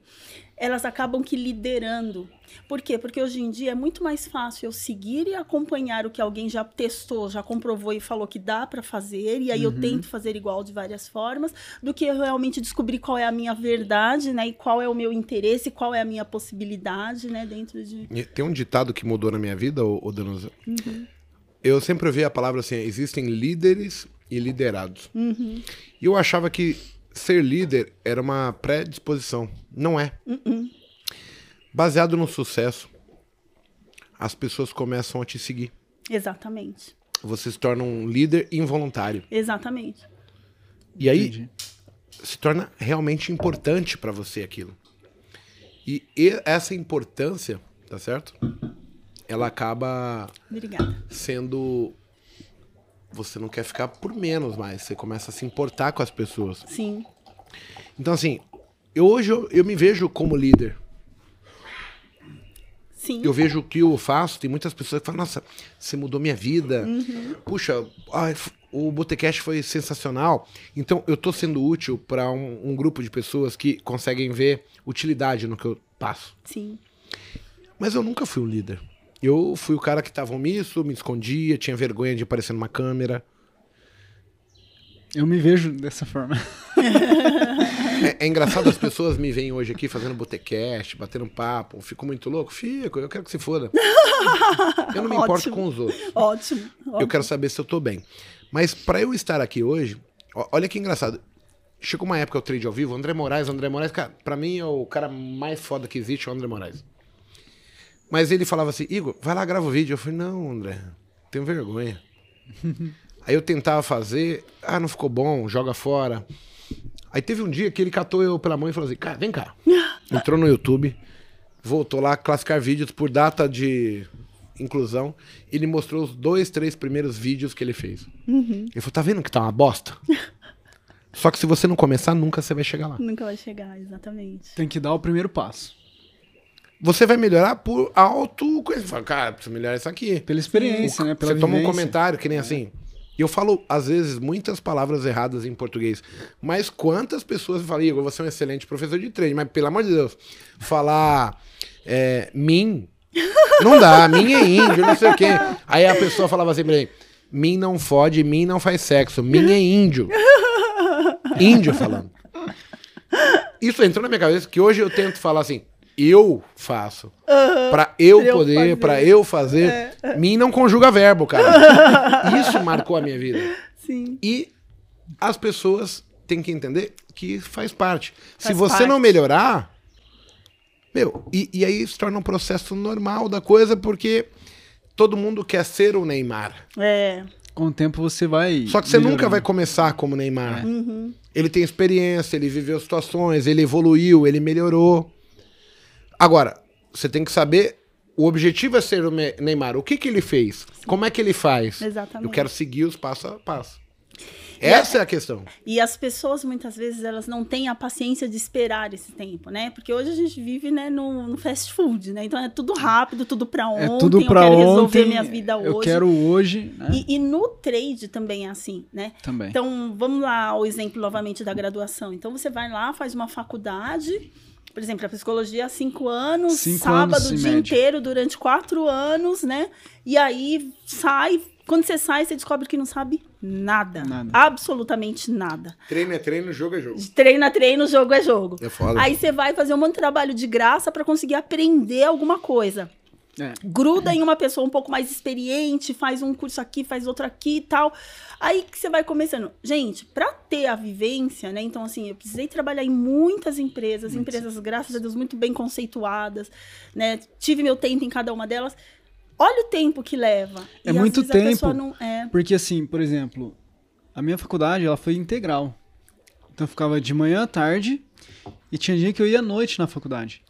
Speaker 2: elas acabam que liderando. Por quê? Porque hoje em dia é muito mais fácil eu seguir e acompanhar o que alguém já testou, já comprovou e falou que dá para fazer, e aí eu tento fazer igual de várias formas, do que eu realmente descobrir qual é a minha verdade, né? E qual é o meu interesse, qual é a minha possibilidade, né? Dentro de.
Speaker 1: Tem um ditado que mudou na minha vida, ô, ô Danusa.
Speaker 2: Uhum.
Speaker 1: Eu sempre ouvi a palavra assim: existem líderes e liderados.
Speaker 2: Uhum.
Speaker 1: E eu achava que ser líder era uma predisposição. Não é.
Speaker 2: Uhum.
Speaker 1: Baseado no sucesso, as pessoas começam a te seguir.
Speaker 2: Exatamente.
Speaker 1: Você se torna um líder involuntário.
Speaker 2: Exatamente.
Speaker 1: E aí
Speaker 3: Entendi.
Speaker 1: se torna realmente importante pra você aquilo. E e- essa importância, tá certo? Ela acaba
Speaker 2: Obrigada.
Speaker 1: sendo. Você não quer ficar por menos mais. Você começa a se importar com as pessoas.
Speaker 2: Sim.
Speaker 1: Então, assim, eu, hoje eu, eu me vejo como líder.
Speaker 2: Sim.
Speaker 1: Eu vejo o que eu faço. Tem muitas pessoas que falam: Nossa, você mudou minha vida.
Speaker 2: Uhum.
Speaker 1: Puxa, ai, o Botecast foi sensacional. Então, eu tô sendo útil para um, um grupo de pessoas que conseguem ver utilidade no que eu passo.
Speaker 2: Sim.
Speaker 1: Mas eu nunca fui um líder. Eu fui o cara que tava omisso, me escondia, tinha vergonha de aparecer numa câmera.
Speaker 3: Eu me vejo dessa forma.
Speaker 1: É, é engraçado, as pessoas me veem hoje aqui fazendo botecast, batendo papo. Eu Fico muito louco? Fico, eu quero que se foda. Eu não me importo
Speaker 2: Ótimo.
Speaker 1: com os outros.
Speaker 2: Ótimo.
Speaker 1: Eu
Speaker 2: ótimo.
Speaker 1: quero saber se eu tô bem. Mas pra eu estar aqui hoje, ó, olha que engraçado. Chegou uma época eu trade ao vivo, André Moraes, André Moraes, cara, pra mim é o cara mais foda que existe, é o André Moraes. Mas ele falava assim, Igor, vai lá, grava o vídeo. Eu falei, não, André, tenho vergonha. Aí eu tentava fazer, ah, não ficou bom, joga fora. Aí teve um dia que ele catou eu pela mão e falou assim, cara, vem cá. Entrou no YouTube, voltou lá, classificar vídeos por data de inclusão. E ele mostrou os dois, três primeiros vídeos que ele fez. Ele falou, tá vendo que tá uma bosta? Só que se você não começar, nunca você vai chegar lá.
Speaker 2: Nunca vai chegar, exatamente.
Speaker 3: Tem que dar o primeiro passo.
Speaker 1: Você vai melhorar por alto... Você fala, cara, preciso melhorar isso aqui.
Speaker 3: Pela experiência, né? Pela
Speaker 1: você toma um
Speaker 3: vivência.
Speaker 1: comentário que nem assim. E eu falo, às vezes, muitas palavras erradas em português. Mas quantas pessoas falam, Igor, você é um excelente professor de trade, mas pelo amor de Deus, falar é, mim. Não dá, mim é índio, não sei o quê. Aí a pessoa falava assim pra mim, Mim não fode, mim não faz sexo. Mim é índio. índio falando. Isso entrou na minha cabeça que hoje eu tento falar assim, eu faço. Pra eu
Speaker 2: Pra eu
Speaker 1: poder,
Speaker 2: fazer.
Speaker 1: pra eu fazer. Mim não conjuga verbo, cara. Isso marcou a minha vida.
Speaker 2: Sim.
Speaker 1: E as pessoas têm que entender que faz parte. Se
Speaker 2: Faz
Speaker 1: você não
Speaker 2: parte.
Speaker 1: melhorar, meu, e, e aí se torna um processo normal da coisa, porque todo mundo quer ser o Neymar.
Speaker 2: É.
Speaker 3: Com o tempo você vai.
Speaker 1: Só que você nunca
Speaker 3: melhorando.
Speaker 1: vai começar como Neymar.
Speaker 2: Uhum.
Speaker 1: Ele tem experiência, ele viveu situações, ele evoluiu, ele melhorou. Agora, você tem que saber. O objetivo é ser o Neymar. O que, que ele fez? Como é que ele faz?
Speaker 2: Exatamente.
Speaker 1: Eu quero seguir os passo a passo. Essa é a questão.
Speaker 2: E as pessoas, muitas vezes, elas não têm a paciência de esperar esse tempo, né? Porque hoje a gente vive, né, no, no fast food, né? Então é tudo rápido, tudo pra ontem.
Speaker 3: É tudo pra
Speaker 2: eu quero
Speaker 3: ontem.
Speaker 2: resolver minha vida hoje.
Speaker 3: Eu quero hoje. Né?
Speaker 2: E, e no trade também é assim, né?
Speaker 3: Também.
Speaker 2: Então, vamos lá ao exemplo novamente da graduação. Então, você vai lá, faz uma faculdade, por exemplo, a psicologia, cinco anos,
Speaker 3: Cinco
Speaker 2: sábado
Speaker 3: anos,
Speaker 2: o dia
Speaker 3: média.
Speaker 2: inteiro, durante quatro anos, né? E aí sai. Quando você sai, você descobre que não sabe nada.
Speaker 3: Nada.
Speaker 2: Absolutamente nada.
Speaker 1: Treino é treino, jogo é jogo.
Speaker 2: Treina, treino, jogo é jogo.
Speaker 1: É foda.
Speaker 2: Aí você vai fazer um monte de trabalho de graça para conseguir aprender alguma coisa
Speaker 3: É.
Speaker 2: gruda em uma pessoa um pouco mais experiente, faz um curso aqui, faz outro aqui e tal. Aí que você vai começando. Gente, para ter a vivência, né? Então, assim, eu precisei trabalhar em muitas empresas, empresas, graças a Deus, muito bem conceituadas, né? Tive meu tempo em cada uma delas. Olha o tempo que leva.
Speaker 3: É
Speaker 2: às
Speaker 3: muito tempo.
Speaker 2: não é.
Speaker 3: Porque assim, por exemplo, a minha faculdade ela foi integral. Então eu ficava de manhã à tarde e tinha dia que eu ia à noite na faculdade.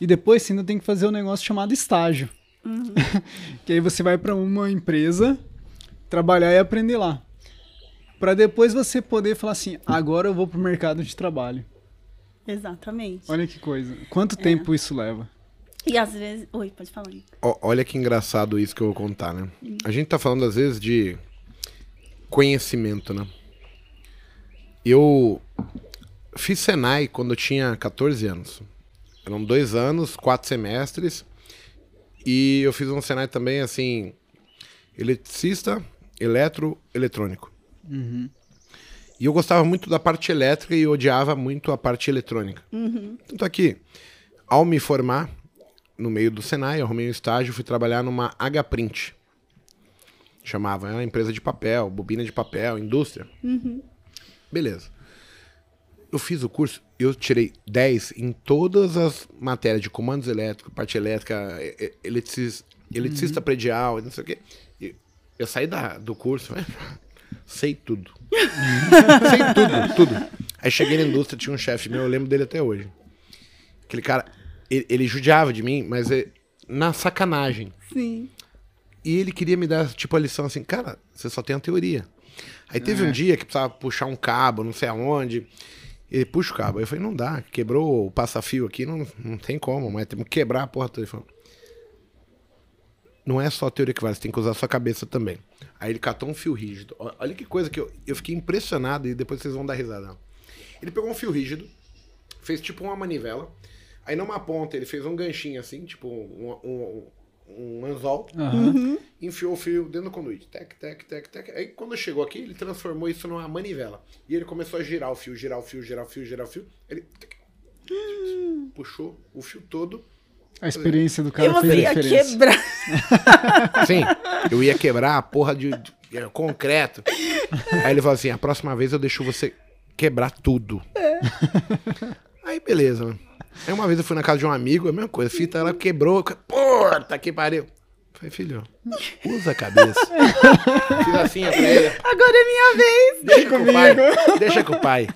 Speaker 3: E depois você ainda tem que fazer um negócio chamado estágio. que aí você vai para uma empresa trabalhar e aprender lá. Para depois você poder falar assim, agora eu vou pro mercado de trabalho.
Speaker 2: Exatamente.
Speaker 3: Olha que coisa. Quanto tempo isso leva?
Speaker 2: E às vezes. Oi, pode falar.
Speaker 1: Ó, olha que engraçado isso que eu vou contar, né? A gente tá falando às vezes de conhecimento, né? Eu fiz Senai quando eu tinha 14 anos. Eram dois anos, quatro semestres. E eu fiz um Senai também, assim, eletricista, eletro, eletrônico. E eu gostava muito da parte elétrica e odiava muito a parte eletrônica. Tanto é que, ao me formar, no meio do Senai, eu arrumei um estágio, fui trabalhar numa H-Print. Chamava, era uma empresa de papel, bobina de papel, indústria. Beleza. Eu fiz o curso, eu tirei 10 em todas as matérias de comandos elétricos, parte elétrica, e- e- eletricis- eletricista predial, não sei o quê. E eu saí da, do curso, sei tudo. sei tudo, tudo. Aí cheguei na indústria, tinha um chefe meu, eu lembro dele até hoje. Aquele cara, ele, ele judiava de mim, mas é, na sacanagem.
Speaker 2: Sim.
Speaker 1: E ele queria me dar, tipo, a lição assim, cara, você só tem a teoria. Aí teve um dia que precisava puxar um cabo, não sei aonde. Ele puxa o cabo. Eu falei, não dá, quebrou o passa-fio aqui, não, não tem como, mas temos que quebrar a porra toda. Ele falou, não é só a teoria que vale, você tem que usar a sua cabeça também. Aí ele catou um fio rígido. Olha que coisa que eu, eu fiquei impressionado e depois vocês vão dar risada. Ele pegou um fio rígido, fez tipo uma manivela. Aí numa ponta ele fez um ganchinho assim, tipo um, um, um anzol.
Speaker 3: Aham.
Speaker 1: Enfiou o fio dentro do conduíte. Tec, tec, tec, tec. Aí quando chegou aqui, ele transformou isso numa manivela. E ele começou a girar o fio, girar o fio, girar o fio, girar o fio. Ele tec, puxou o fio todo.
Speaker 3: A experiência do cara
Speaker 2: você
Speaker 3: fez a
Speaker 2: ia
Speaker 3: diferença.
Speaker 2: quebrar.
Speaker 1: Sim, eu ia quebrar a porra de, de- de concreto. Aí ele falou assim: a próxima vez eu deixo você quebrar tudo. Aí beleza, né? Aí uma vez eu fui na casa de um amigo, a mesma coisa, a fita ela quebrou, puta que pariu. Falei, filho, usa a cabeça. Fiz assim pra ele.
Speaker 2: Agora é minha vez.
Speaker 1: Deixa com o pai. Deixa com o pai.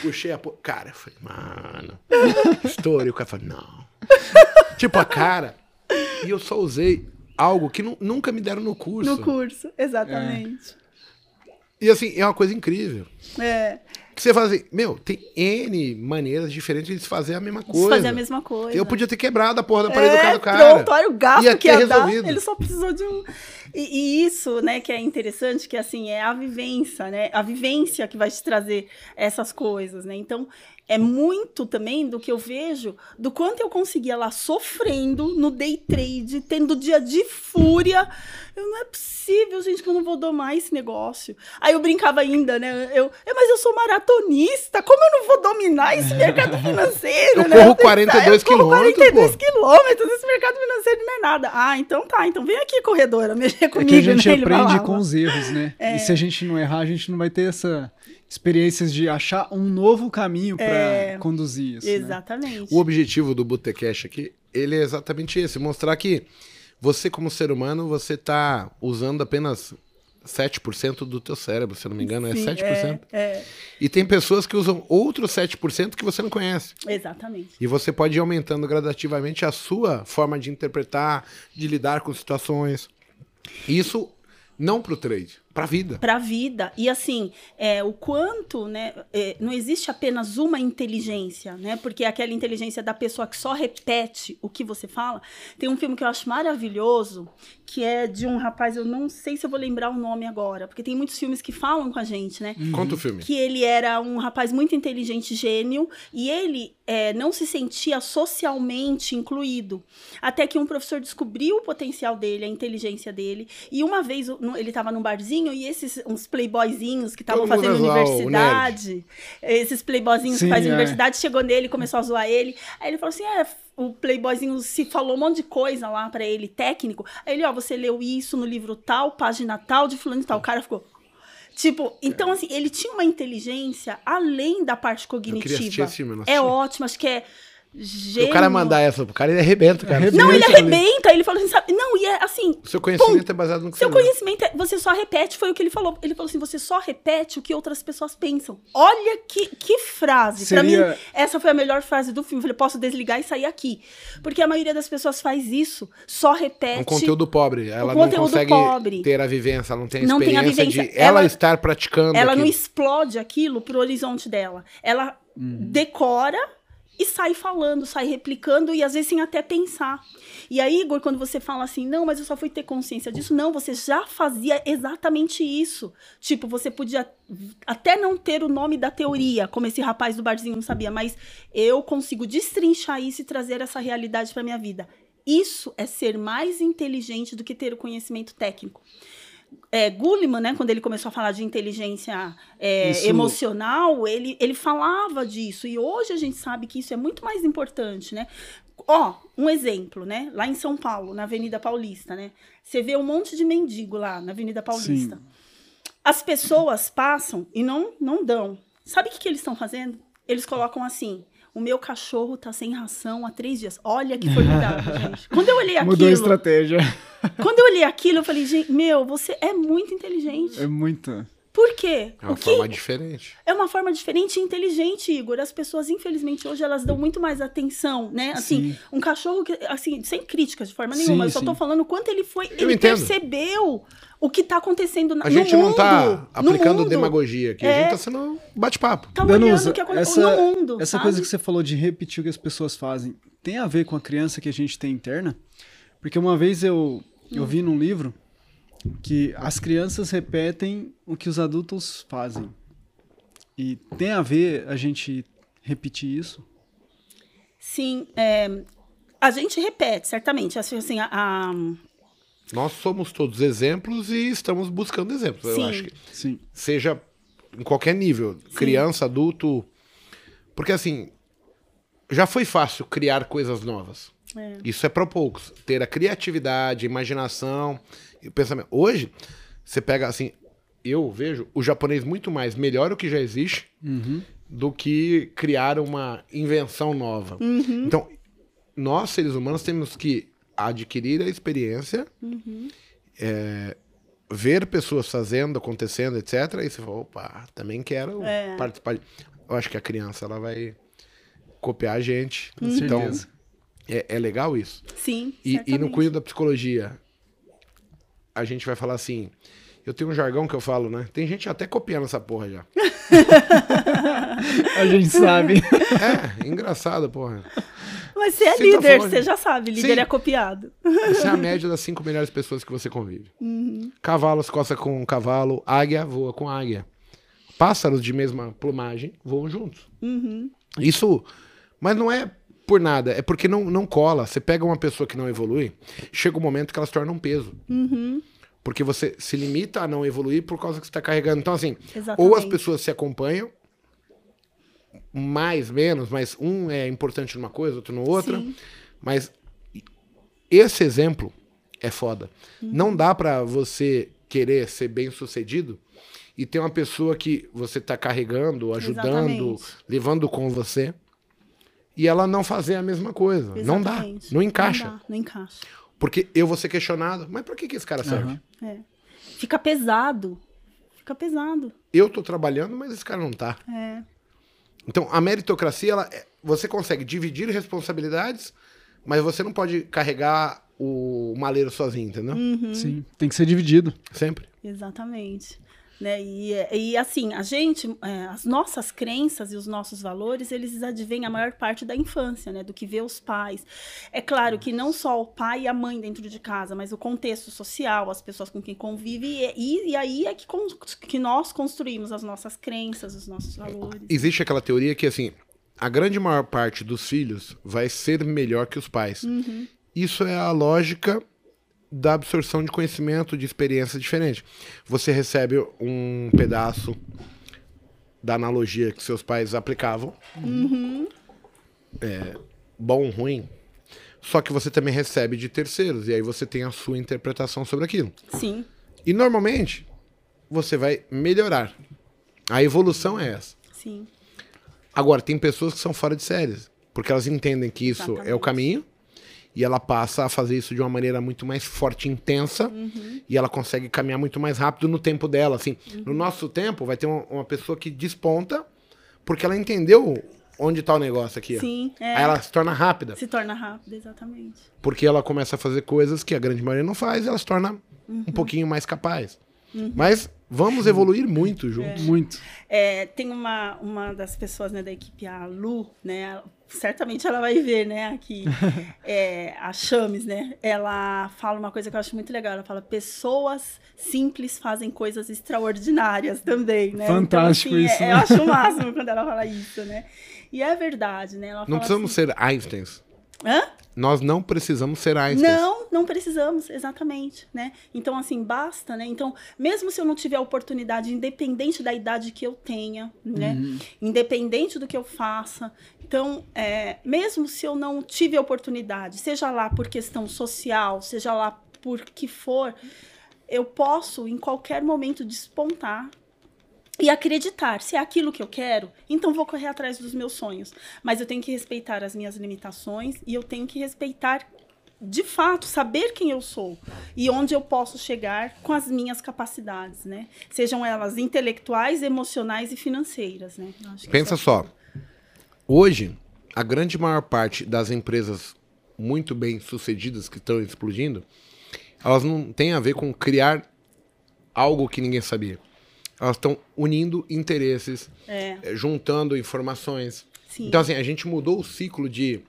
Speaker 1: Puxei a porra. Cara, eu falei, mano. Estourei. O cara falou, não. tipo a cara. E eu só usei algo que nu- nunca me deram no curso.
Speaker 2: No curso, exatamente.
Speaker 1: E assim, é uma coisa incrível.
Speaker 2: É.
Speaker 1: Que você fala assim, meu, tem N maneiras diferentes de se fazer a mesma
Speaker 2: De
Speaker 1: coisa.
Speaker 2: fazer a mesma coisa.
Speaker 1: Eu podia ter quebrado a porra da parede do
Speaker 2: É,
Speaker 1: cara do cara.
Speaker 2: Pronto, olha o gasto
Speaker 1: Ia
Speaker 2: que ia dar.
Speaker 1: resolvido.
Speaker 2: Ele só precisou de um. E, e isso, né, que é interessante, que assim, é a vivência, né? A vivência que vai te trazer essas coisas, né? Então, é muito também do que eu vejo do quanto eu conseguia lá sofrendo no day trade, tendo dia de fúria. Eu não é possível, gente, que eu não vou domar esse negócio. Aí eu brincava ainda, né? Eu, "É, mas eu sou maratonista, como eu não vou dominar esse mercado financeiro,
Speaker 1: Eu
Speaker 2: né?
Speaker 1: corro
Speaker 2: pensava,
Speaker 1: 42
Speaker 2: eu corro
Speaker 1: quilômetros,
Speaker 2: 42
Speaker 1: pô.
Speaker 2: quilômetros, esse mercado financeiro não é nada. Ah, então tá, então vem aqui, corredora, mexer
Speaker 3: É
Speaker 2: comigo,
Speaker 3: que a gente
Speaker 2: né?
Speaker 3: Aprende com os erros, né?
Speaker 2: É.
Speaker 3: E se a gente não errar, a gente não vai ter essa experiências de achar um novo caminho pra
Speaker 2: É.
Speaker 3: conduzir isso. né?
Speaker 2: Exatamente.
Speaker 1: O objetivo do Botecash aqui, ele é exatamente esse, mostrar que você como ser humano, você tá usando apenas 7% do teu cérebro, se eu não me engano,
Speaker 2: Sim,
Speaker 1: é 7%.
Speaker 2: É, é,
Speaker 1: E tem pessoas que usam outros 7% que você não conhece.
Speaker 2: exatamente.
Speaker 1: E você pode ir aumentando gradativamente a sua forma de interpretar, de lidar com situações. Isso não pro trade, pra vida.
Speaker 2: para a vida. E assim, é, o quanto, né? é, não existe apenas uma inteligência, né? Porque aquela inteligência da pessoa que só repete o que você fala. Tem um filme que eu acho maravilhoso, que é de um rapaz, eu não sei se eu vou lembrar o nome agora, porque tem muitos filmes que falam com a gente, né?
Speaker 1: Conta o filme.
Speaker 2: que ele era um rapaz muito inteligente, gênio, e ele é, não se sentia socialmente incluído. Até que um professor descobriu o potencial dele, a inteligência dele, e uma vez ele estava num barzinho e esses uns playboyzinhos que estavam fazendo universidade, esses playboyzinhos
Speaker 3: Sim,
Speaker 2: que fazem
Speaker 3: é.
Speaker 2: universidade, chegou nele, começou a zoar ele. Aí ele falou assim: é, o playboyzinho se falou um monte de coisa lá pra ele, técnico. Aí ele, ó, você leu isso no livro tal, página tal, de fulano e tal. O cara ficou. Tipo, então assim, ele tinha uma inteligência além da parte
Speaker 1: queria assistir
Speaker 2: cognitiva.
Speaker 1: esse filme, eu
Speaker 2: é ótimo, acho que é gênio.
Speaker 1: o cara mandar essa pro cara, ele arrebenta, cara.
Speaker 3: Arrebenta.
Speaker 2: Não, ele
Speaker 3: Arrebenta ali.
Speaker 2: ele falou assim, sabe? Não, e é assim,
Speaker 1: O seu conhecimento é baseado no que
Speaker 2: seu
Speaker 1: você
Speaker 2: conhecimento, é, você só repete, foi o que ele falou. Ele falou assim, você só repete o que outras pessoas pensam. Olha que, que frase. Pra
Speaker 3: Seria-
Speaker 2: mim, essa foi a melhor frase do filme. Eu falei, posso desligar e sair aqui. Porque a maioria das pessoas faz isso, só repete.
Speaker 1: Um conteúdo pobre. Ela não
Speaker 2: conteúdo
Speaker 1: consegue
Speaker 2: pobre.
Speaker 1: ter a vivência, ela não tem a
Speaker 2: Não tem a
Speaker 1: experiência
Speaker 2: vivência.
Speaker 1: de ela,
Speaker 2: Ela-
Speaker 1: estar praticando
Speaker 2: Ela não
Speaker 1: aquilo.
Speaker 2: explode aquilo pro horizonte dela. Ela decora e sai falando, sai replicando e às vezes sem até pensar. E aí, Igor, quando você fala assim, não, mas eu só fui ter consciência disso, não, você já fazia exatamente isso. Tipo, você podia até não ter o nome da teoria, como esse rapaz do barzinho não sabia, mas eu consigo destrinchar isso e trazer essa realidade para minha vida. Isso é ser mais inteligente do que ter o conhecimento técnico é, Gulliman, né, quando ele começou a falar de inteligência é,
Speaker 3: Isso-
Speaker 2: emocional, ele, ele falava disso. E hoje a gente sabe que isso é muito mais importante, né? Ó, um exemplo, né? Lá em São Paulo, na Avenida Paulista, né? Você vê um monte de mendigo lá na Avenida Paulista.
Speaker 3: Sim.
Speaker 2: As pessoas passam e não, não dão. Sabe o que, que eles estão fazendo? Eles colocam assim. O meu cachorro tá sem ração há três dias. Olha que formidável, gente. Quando eu olhei
Speaker 3: Mudou a
Speaker 2: aquilo,
Speaker 3: estratégia.
Speaker 2: quando eu olhei aquilo, eu falei, gente, meu, você é muito inteligente.
Speaker 3: É muito.
Speaker 2: Por quê?
Speaker 1: É uma
Speaker 2: o que
Speaker 1: forma diferente.
Speaker 2: é uma forma diferente e inteligente, Igor. As pessoas, infelizmente, hoje elas dão muito mais atenção, né? Assim,
Speaker 3: Sim.
Speaker 2: um cachorro que, assim, sem críticas de forma
Speaker 3: Sim,
Speaker 2: nenhuma. eu só
Speaker 3: sim.
Speaker 2: tô falando o quanto ele foi,
Speaker 1: Eu
Speaker 2: ele
Speaker 1: entendo.
Speaker 2: percebeu o que tá acontecendo na,
Speaker 1: A gente
Speaker 2: no
Speaker 1: não
Speaker 2: mundo.
Speaker 1: tá
Speaker 2: no
Speaker 1: aplicando
Speaker 2: mundo.
Speaker 1: demagogia aqui, a
Speaker 2: É.
Speaker 1: gente tá sendo bate-papo.
Speaker 2: Tá olhando
Speaker 3: Danusa,
Speaker 2: o que acontece
Speaker 3: essa,
Speaker 2: no mundo.
Speaker 3: essa
Speaker 2: sabe?
Speaker 3: coisa que você falou de repetir o que as pessoas fazem, tem a ver com a criança que a gente tem interna? Porque uma vez eu, eu vi num livro que as crianças repetem o que os adultos fazem. E tem a ver a gente repetir isso?
Speaker 2: Sim, é, a gente repete, certamente. Assim, assim, a- a,
Speaker 1: Nós somos todos exemplos e estamos buscando exemplos.
Speaker 2: Sim.
Speaker 1: Eu acho que
Speaker 3: Sim.
Speaker 1: seja em qualquer nível, criança, adulto. Porque assim, já foi fácil criar coisas novas.
Speaker 2: É,
Speaker 1: Isso é para poucos. Ter a criatividade, a imaginação e o pensamento. Hoje, você pega assim, eu vejo o japonês muito mais melhor o que já existe
Speaker 3: Uhum.
Speaker 1: do que criar uma invenção nova.
Speaker 2: Uhum.
Speaker 1: Então, nós, seres humanos, temos que adquirir a experiência,
Speaker 2: Uhum.
Speaker 1: é, ver pessoas fazendo, acontecendo, etc. E você fala, opa, também quero
Speaker 2: É.
Speaker 1: participar. Eu acho que a criança ela vai copiar a gente.
Speaker 3: Com
Speaker 1: Então,
Speaker 3: certeza.
Speaker 1: É, é legal isso.
Speaker 2: sim.
Speaker 1: E, e no cunho da psicologia, a gente vai falar assim. Eu tenho um jargão que eu falo, né? Tem gente até copiando essa porra já.
Speaker 3: A gente sabe.
Speaker 1: É, engraçado, porra.
Speaker 2: Mas você é
Speaker 1: Você tá
Speaker 2: líder,
Speaker 1: falando-
Speaker 2: você já sabe, líder
Speaker 1: Sim.
Speaker 2: é copiado.
Speaker 1: Essa é a média das cinco melhores pessoas que você convive. Cavalo se coça com um cavalo, águia voa com águia. Pássaros de mesma plumagem voam juntos. Isso, mas não é por nada, é porque não, não cola. Você pega uma pessoa que não evolui, chega um momento que ela se torna um peso. Porque você se limita a não evoluir por causa que você está carregando. Então, assim, ou as
Speaker 2: Exatamente.
Speaker 1: pessoas se acompanham, mais, menos, mas um é importante numa coisa, outro no outra.
Speaker 2: Sim.
Speaker 1: Mas esse exemplo é foda.
Speaker 2: Uhum.
Speaker 1: Não dá pra você querer ser bem sucedido e ter uma pessoa que você tá carregando, ajudando,
Speaker 2: Exatamente.
Speaker 1: levando com você e ela não fazer a mesma coisa. Não dá.
Speaker 2: Exatamente.
Speaker 1: Não encaixa.
Speaker 2: Não, dá, não encaixa.
Speaker 1: Porque eu vou ser questionado. Mas pra que, que esse cara serve?
Speaker 3: Aham.
Speaker 2: É. Fica pesado. Fica pesado.
Speaker 1: Eu tô trabalhando, mas esse cara não tá.
Speaker 2: É.
Speaker 1: Então, a meritocracia, ela, é- você consegue dividir responsabilidades, mas você não pode carregar o maleiro sozinho, entendeu?
Speaker 2: Uhum.
Speaker 3: Sim, tem que ser dividido.
Speaker 1: Sempre.
Speaker 2: Exatamente. Né? E, e assim, a gente, é, as nossas crenças e os nossos valores, eles advêm a maior parte da infância, né? Do que vê os pais. É claro que não só o pai e a mãe dentro de casa, mas o contexto social, as pessoas com quem convive, e, e, e aí é que, con- que nós construímos as nossas crenças, os nossos valores.
Speaker 1: Existe aquela teoria que, assim, a grande maior parte dos filhos vai ser melhor que os pais. Isso é a lógica da absorção de conhecimento, de experiência diferente. Você recebe um pedaço da analogia que seus pais aplicavam. É, bom, ruim. Só que você também recebe de terceiros. E aí você tem a sua interpretação sobre aquilo.
Speaker 2: Sim,
Speaker 1: E normalmente você vai melhorar. A evolução é essa.
Speaker 2: sim.
Speaker 1: Agora, tem pessoas que são fora de séries, porque elas entendem que isso é o
Speaker 2: Exatamente.
Speaker 1: caminho e ela passa a fazer isso de uma maneira muito mais forte e intensa
Speaker 2: Uhum.
Speaker 1: e ela consegue caminhar muito mais rápido no tempo dela. Assim,
Speaker 2: Uhum.
Speaker 1: no nosso tempo, vai ter uma, uma pessoa que desponta porque ela entendeu onde está o negócio aqui.
Speaker 2: Sim, é.
Speaker 1: Aí ela se torna rápida,
Speaker 2: Se torna rápido, exatamente.
Speaker 1: porque ela começa a fazer coisas que a grande maioria não faz e ela se torna
Speaker 2: Uhum.
Speaker 1: um pouquinho mais capaz. Mas vamos evoluir muito juntos.
Speaker 3: Muito.
Speaker 2: É, tem uma, uma das pessoas né, da equipe, a Lu, né? Certamente ela vai ver, né, aqui, é, a Chames, né? Ela fala uma coisa que eu acho muito legal. Ela fala, pessoas simples fazem coisas extraordinárias também, né?
Speaker 3: Fantástico
Speaker 2: então, assim,
Speaker 3: isso,
Speaker 2: é-
Speaker 3: né?
Speaker 2: Eu acho o máximo quando ela fala isso, né? E é verdade, né? Ela
Speaker 1: Não
Speaker 2: fala
Speaker 1: precisamos
Speaker 2: assim,
Speaker 1: ser Einsteins.
Speaker 2: Hã?
Speaker 1: Nós não precisamos ser Einsteins.
Speaker 2: Não, não precisamos, exatamente, né? Então, assim, basta, né? Então, mesmo se eu não tiver a oportunidade, independente da idade que eu tenha, né? Independente do que eu faça. Então, é, mesmo se eu não tive a oportunidade, seja lá por questão social, seja lá por que for, eu posso, em qualquer momento, despontar e acreditar, se é aquilo que eu quero, então vou correr atrás dos meus sonhos. Mas eu tenho que respeitar as minhas limitações e eu tenho que respeitar, de fato, saber quem eu sou e onde eu posso chegar com as minhas capacidades, né? Sejam elas intelectuais, emocionais e financeiras, né?
Speaker 1: Pensa
Speaker 2: é
Speaker 1: só. Hoje, a grande maior parte das empresas muito bem sucedidas que estão explodindo, elas não têm a ver com criar algo que ninguém sabia. Elas estão unindo interesses,
Speaker 2: É,
Speaker 1: eh, juntando informações.
Speaker 2: sim.
Speaker 1: Então, assim, a gente mudou o ciclo de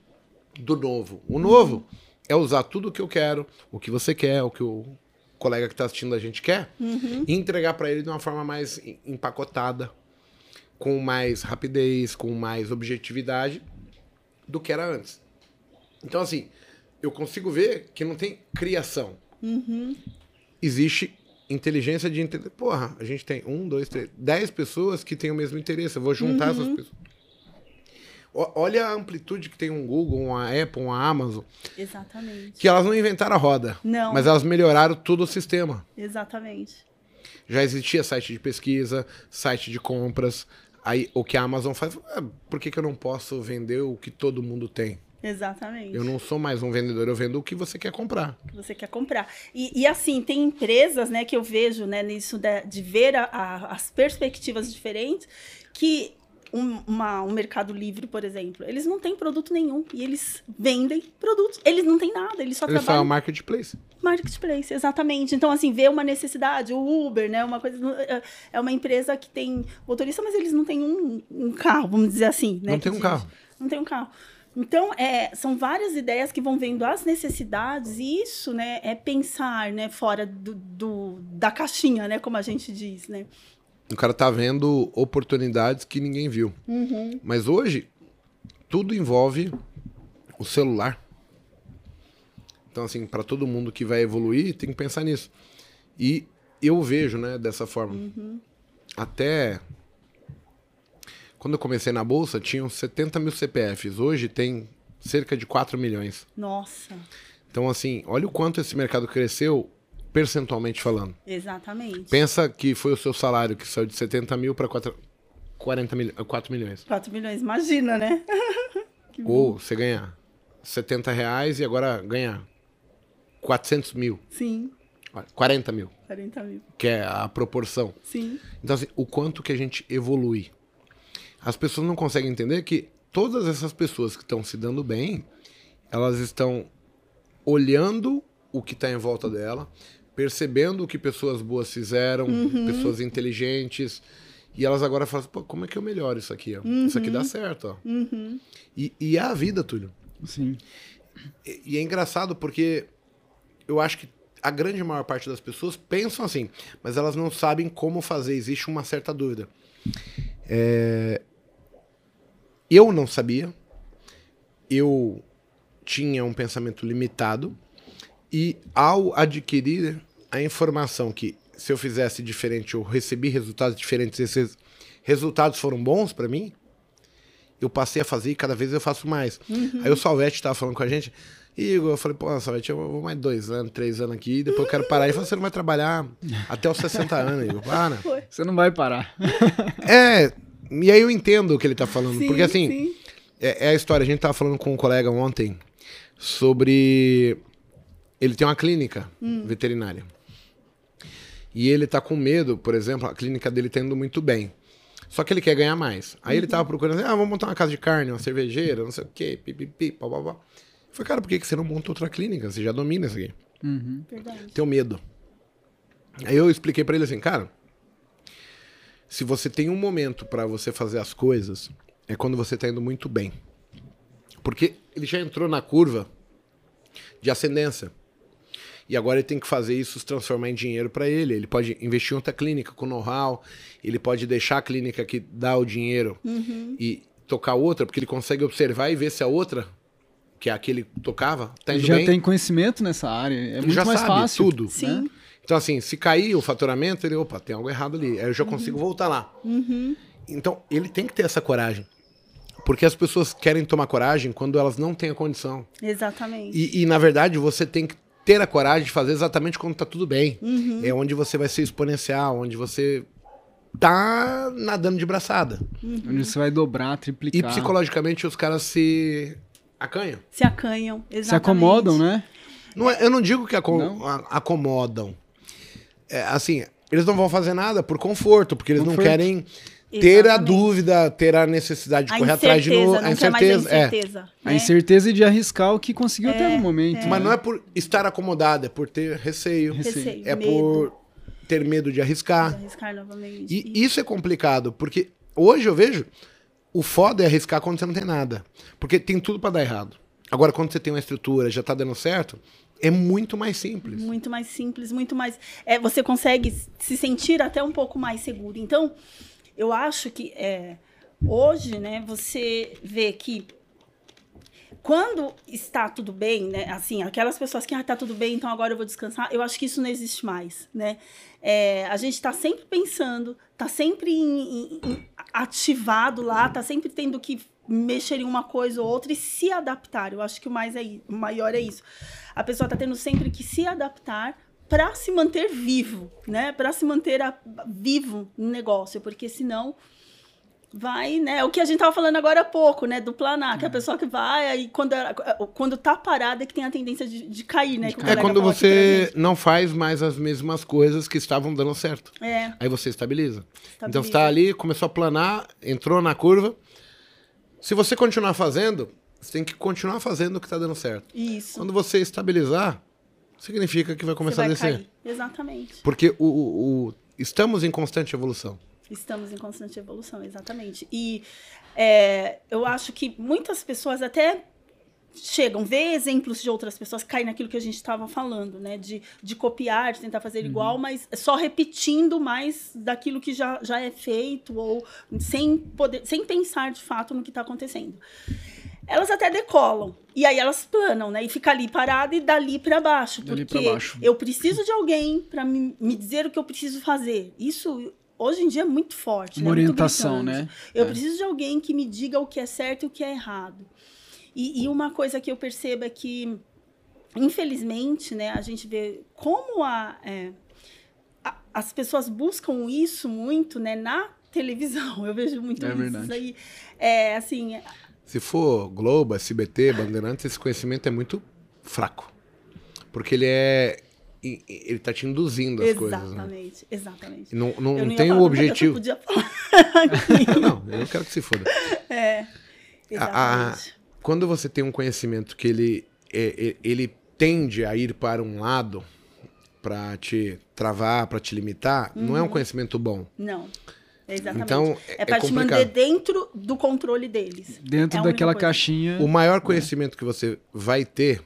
Speaker 1: do novo. O novo é usar tudo o que eu quero, o que você quer, o que o colega que está assistindo a gente quer, e entregar para ele de uma forma mais em- empacotada, com mais rapidez, com mais objetividade do que era antes. Então, assim, eu consigo ver que não tem criação. Existe inteligência de entender. Porra, a gente tem um, dois, três, dez pessoas que têm o mesmo interesse. Eu vou juntar essas pessoas. O- Olha a amplitude que tem um Google, uma Apple, uma Amazon,
Speaker 2: Exatamente.
Speaker 1: que elas não inventaram a roda,
Speaker 2: Não.
Speaker 1: mas elas melhoraram todo o sistema.
Speaker 2: Exatamente.
Speaker 1: Já existia site de pesquisa, site de compras. Aí o que a Amazon faz, ah, por que, que eu não posso vender o que todo mundo tem?
Speaker 2: Exatamente.
Speaker 1: Eu não sou mais um vendedor, eu vendo o que você quer comprar.
Speaker 2: que você quer comprar. E, e, assim, tem empresas, né, que eu vejo, né, nisso de, de ver a- a- as perspectivas diferentes, que um, uma, um mercado livre, por exemplo, eles não têm produto nenhum e eles vendem produtos. Eles não têm nada, eles só
Speaker 1: Eles
Speaker 2: trabalham
Speaker 1: o marketplace.
Speaker 2: marketplace, exatamente. Então, assim, vê uma necessidade, o Uber, né? Uma coisa. é- É uma empresa que tem motorista, mas eles não têm um, um carro, vamos dizer assim, né?
Speaker 1: Não tem um carro.
Speaker 2: Não tem um carro. Então, é, são várias ideias que vão vendo as necessidades, e isso, né, é pensar, né, fora do, do- da caixinha, né, como a gente diz, né?
Speaker 1: O cara tá vendo oportunidades que ninguém viu. Mas hoje, tudo envolve o celular. Então, assim, para todo mundo que vai evoluir, tem que pensar nisso. E eu vejo, né, dessa forma. Até quando eu comecei na bolsa, tinham 70 mil CPFs. Hoje tem cerca de 4 milhões.
Speaker 2: Nossa,
Speaker 1: Então, assim, olha o quanto esse mercado cresceu, percentualmente falando.
Speaker 2: exatamente.
Speaker 1: Pensa que foi o seu salário que saiu de 70 mil para 40 mil, 4 milhões.
Speaker 2: 4 milhões, imagina, né?
Speaker 1: Ou você ganhar 70 reais e agora ganhar 400 mil,
Speaker 2: Sim,
Speaker 1: 40 mil,
Speaker 2: 40 mil.
Speaker 1: que é a proporção.
Speaker 2: Sim,
Speaker 1: Então, assim, o quanto que a gente evolui. As pessoas não conseguem entender que todas essas pessoas que estão se dando bem, elas estão olhando o que está em volta dela, percebendo o que pessoas boas fizeram, pessoas inteligentes, e elas agora falam, assim, pô, como é que eu melhoro isso aqui? Ó? Isso aqui dá certo, ó. E, e é a vida, Túlio.
Speaker 3: Sim.
Speaker 1: E, e é engraçado porque eu acho que a grande maior parte das pessoas pensam assim, mas elas não sabem como fazer. Existe uma certa dúvida. É, Eu não sabia. Eu tinha um pensamento limitado. E ao adquirir a informação que se eu fizesse diferente, eu recebi resultados diferentes, esses resultados foram bons para mim, eu passei a fazer e cada vez eu faço mais. Aí o Salvete tava falando com a gente, Igor, eu falei, pô, Salvete, eu vou mais dois anos, três anos aqui, depois eu quero parar. Ele falou, você não vai trabalhar até os 60 anos, Igor, para.
Speaker 3: Você não vai parar.
Speaker 1: É, e aí eu entendo o que ele tá falando,
Speaker 2: sim,
Speaker 1: porque assim,
Speaker 2: sim.
Speaker 1: é, é a história, a gente tava falando com um colega ontem sobre... Ele tem uma clínica veterinária. E ele tá com medo, por exemplo, a clínica dele tá indo muito bem. Só que ele quer ganhar mais. Aí ele tava procurando, assim, ah, vamos montar uma casa de carne, uma cervejeira, não sei o quê, pipipi, papapá. Eu falei, cara, por que que você não monta outra clínica? Você já domina isso aqui.
Speaker 2: Verdade.
Speaker 1: Tenho medo. Aí eu expliquei pra ele assim, cara, se você tem um momento pra você fazer as coisas, é quando você tá indo muito bem. Porque ele já entrou na curva de ascendência. E agora ele tem que fazer isso se transformar em dinheiro pra ele. Ele pode investir em outra clínica com know-how, ele pode deixar a clínica que dá o dinheiro e tocar outra, porque ele consegue observar e ver se a outra, que é a que ele tocava, tá indo
Speaker 3: Já
Speaker 1: bem.
Speaker 3: tem conhecimento nessa área. É muito
Speaker 1: já
Speaker 3: mais
Speaker 1: sabe
Speaker 3: fácil.
Speaker 1: tudo.
Speaker 2: Sim.
Speaker 1: Então, assim, se cair o faturamento, ele, opa, tem algo errado ali. Aí eu já consigo voltar lá. Então, ele tem que ter essa coragem. Porque as pessoas querem tomar coragem quando elas não têm a condição.
Speaker 2: Exatamente.
Speaker 1: E, e, na verdade, você tem que ter a coragem de fazer exatamente quando tá tudo bem. É onde você vai ser exponencial, onde você tá nadando de braçada.
Speaker 3: Onde você vai dobrar,
Speaker 1: E
Speaker 3: triplicar.
Speaker 1: psicologicamente os caras se acanham.
Speaker 2: Se acanham, exatamente.
Speaker 3: Se acomodam, né?
Speaker 1: Não é- eu não digo que aco-
Speaker 3: Não?
Speaker 1: acomodam. É, assim, eles não vão fazer nada por conforto, porque eles não
Speaker 3: Conforto.
Speaker 1: querem ter a
Speaker 2: Exatamente.
Speaker 1: dúvida, ter a necessidade de
Speaker 2: A
Speaker 1: correr atrás de novo.
Speaker 2: incerteza, não quer mais a
Speaker 1: é.
Speaker 2: incerteza.
Speaker 3: A
Speaker 2: né?
Speaker 3: incerteza de arriscar o que conseguiu até no momento.
Speaker 1: Mas não é por estar acomodado, é por ter receio.
Speaker 2: Receio,
Speaker 1: É
Speaker 2: medo
Speaker 1: por ter medo de
Speaker 2: de
Speaker 1: arriscar.
Speaker 2: arriscar novamente.
Speaker 1: E isso é complicado, porque hoje eu vejo o foda é arriscar quando você não tem nada. Porque tem tudo pra dar errado. Agora, quando você tem uma estrutura, já tá dando certo, é muito mais simples.
Speaker 2: Muito mais simples, muito mais. É, você consegue se sentir até um pouco mais seguro. Então, eu acho que é, hoje, né, você vê que quando está tudo bem, né, assim, aquelas pessoas que ah, tá tudo bem, então agora eu vou descansar, eu acho que isso não existe mais, né? É, a gente está sempre pensando, está sempre em- em- ativado lá, está sempre tendo que mexer em uma coisa ou outra e se adaptar. Eu acho que o mais é o maior é isso. A pessoa está tendo sempre que se adaptar para se manter vivo, né? Para se manter a- vivo no negócio, porque senão vai, né? O que a gente tava falando agora há pouco, né? Do planar, que é a pessoa que vai, aí quando, quando tá parada é que tem a tendência de, de cair, né? que o
Speaker 1: É quando você não faz mais as mesmas coisas que estavam dando certo.
Speaker 2: É,
Speaker 1: Aí você estabiliza. Então
Speaker 2: Estabiliza.
Speaker 1: você tá ali, começou a planar, entrou na curva. Se você continuar fazendo, você tem que continuar fazendo o que tá dando certo.
Speaker 2: isso.
Speaker 1: Quando você estabilizar, significa que vai começar
Speaker 2: vai
Speaker 1: a descer.
Speaker 2: cair. Exatamente.
Speaker 1: Porque o, o- o- estamos em constante evolução.
Speaker 2: Estamos em constante evolução, exatamente. E é, eu acho que muitas pessoas até chegam, vê exemplos de outras pessoas, caem naquilo que a gente estava falando, né? De, de copiar, de tentar fazer igual, mas só repetindo mais daquilo que já, já é feito, ou sem, poder, sem pensar de fato no que está acontecendo. Elas até decolam. E aí elas planam, né? E fica ali parada e dali para baixo.
Speaker 3: Dali
Speaker 2: Porque
Speaker 3: baixo.
Speaker 2: eu preciso de alguém para me, me dizer o que eu preciso fazer. Isso hoje em dia é muito forte.
Speaker 3: Uma
Speaker 2: né?
Speaker 3: Orientação, né?
Speaker 2: Eu
Speaker 3: É.
Speaker 2: preciso de alguém que me diga o que é certo e o que é errado. E, e uma coisa que eu percebo é que, infelizmente, né, a gente vê como a, é, a- as pessoas buscam isso muito, né, na televisão. Eu vejo muito
Speaker 3: É
Speaker 2: isso
Speaker 3: verdade.
Speaker 2: aí. É, assim,
Speaker 1: Se for Globo, SBT, Bandeirantes, esse conhecimento é muito fraco. Porque ele é. Ele tá te induzindo as coisas. Né?
Speaker 2: exatamente, exatamente.
Speaker 1: E Não, não, não
Speaker 2: ia
Speaker 1: tem o
Speaker 2: mas eu
Speaker 1: objetivo.
Speaker 2: podia falar.
Speaker 1: Não, eu não quero que se foda.
Speaker 2: é, exatamente.
Speaker 1: Quando você tem um conhecimento que ele, é- é- ele tende a ir para um lado para te travar, para te limitar, não é
Speaker 2: Uhum.
Speaker 1: um conhecimento bom.
Speaker 2: Não. Exatamente.
Speaker 1: Então, é-
Speaker 2: é para
Speaker 1: é
Speaker 2: te
Speaker 1: complicado.
Speaker 2: manter dentro do controle deles.
Speaker 3: Dentro
Speaker 2: É
Speaker 3: daquela caixinha.
Speaker 1: O maior conhecimento que você vai ter,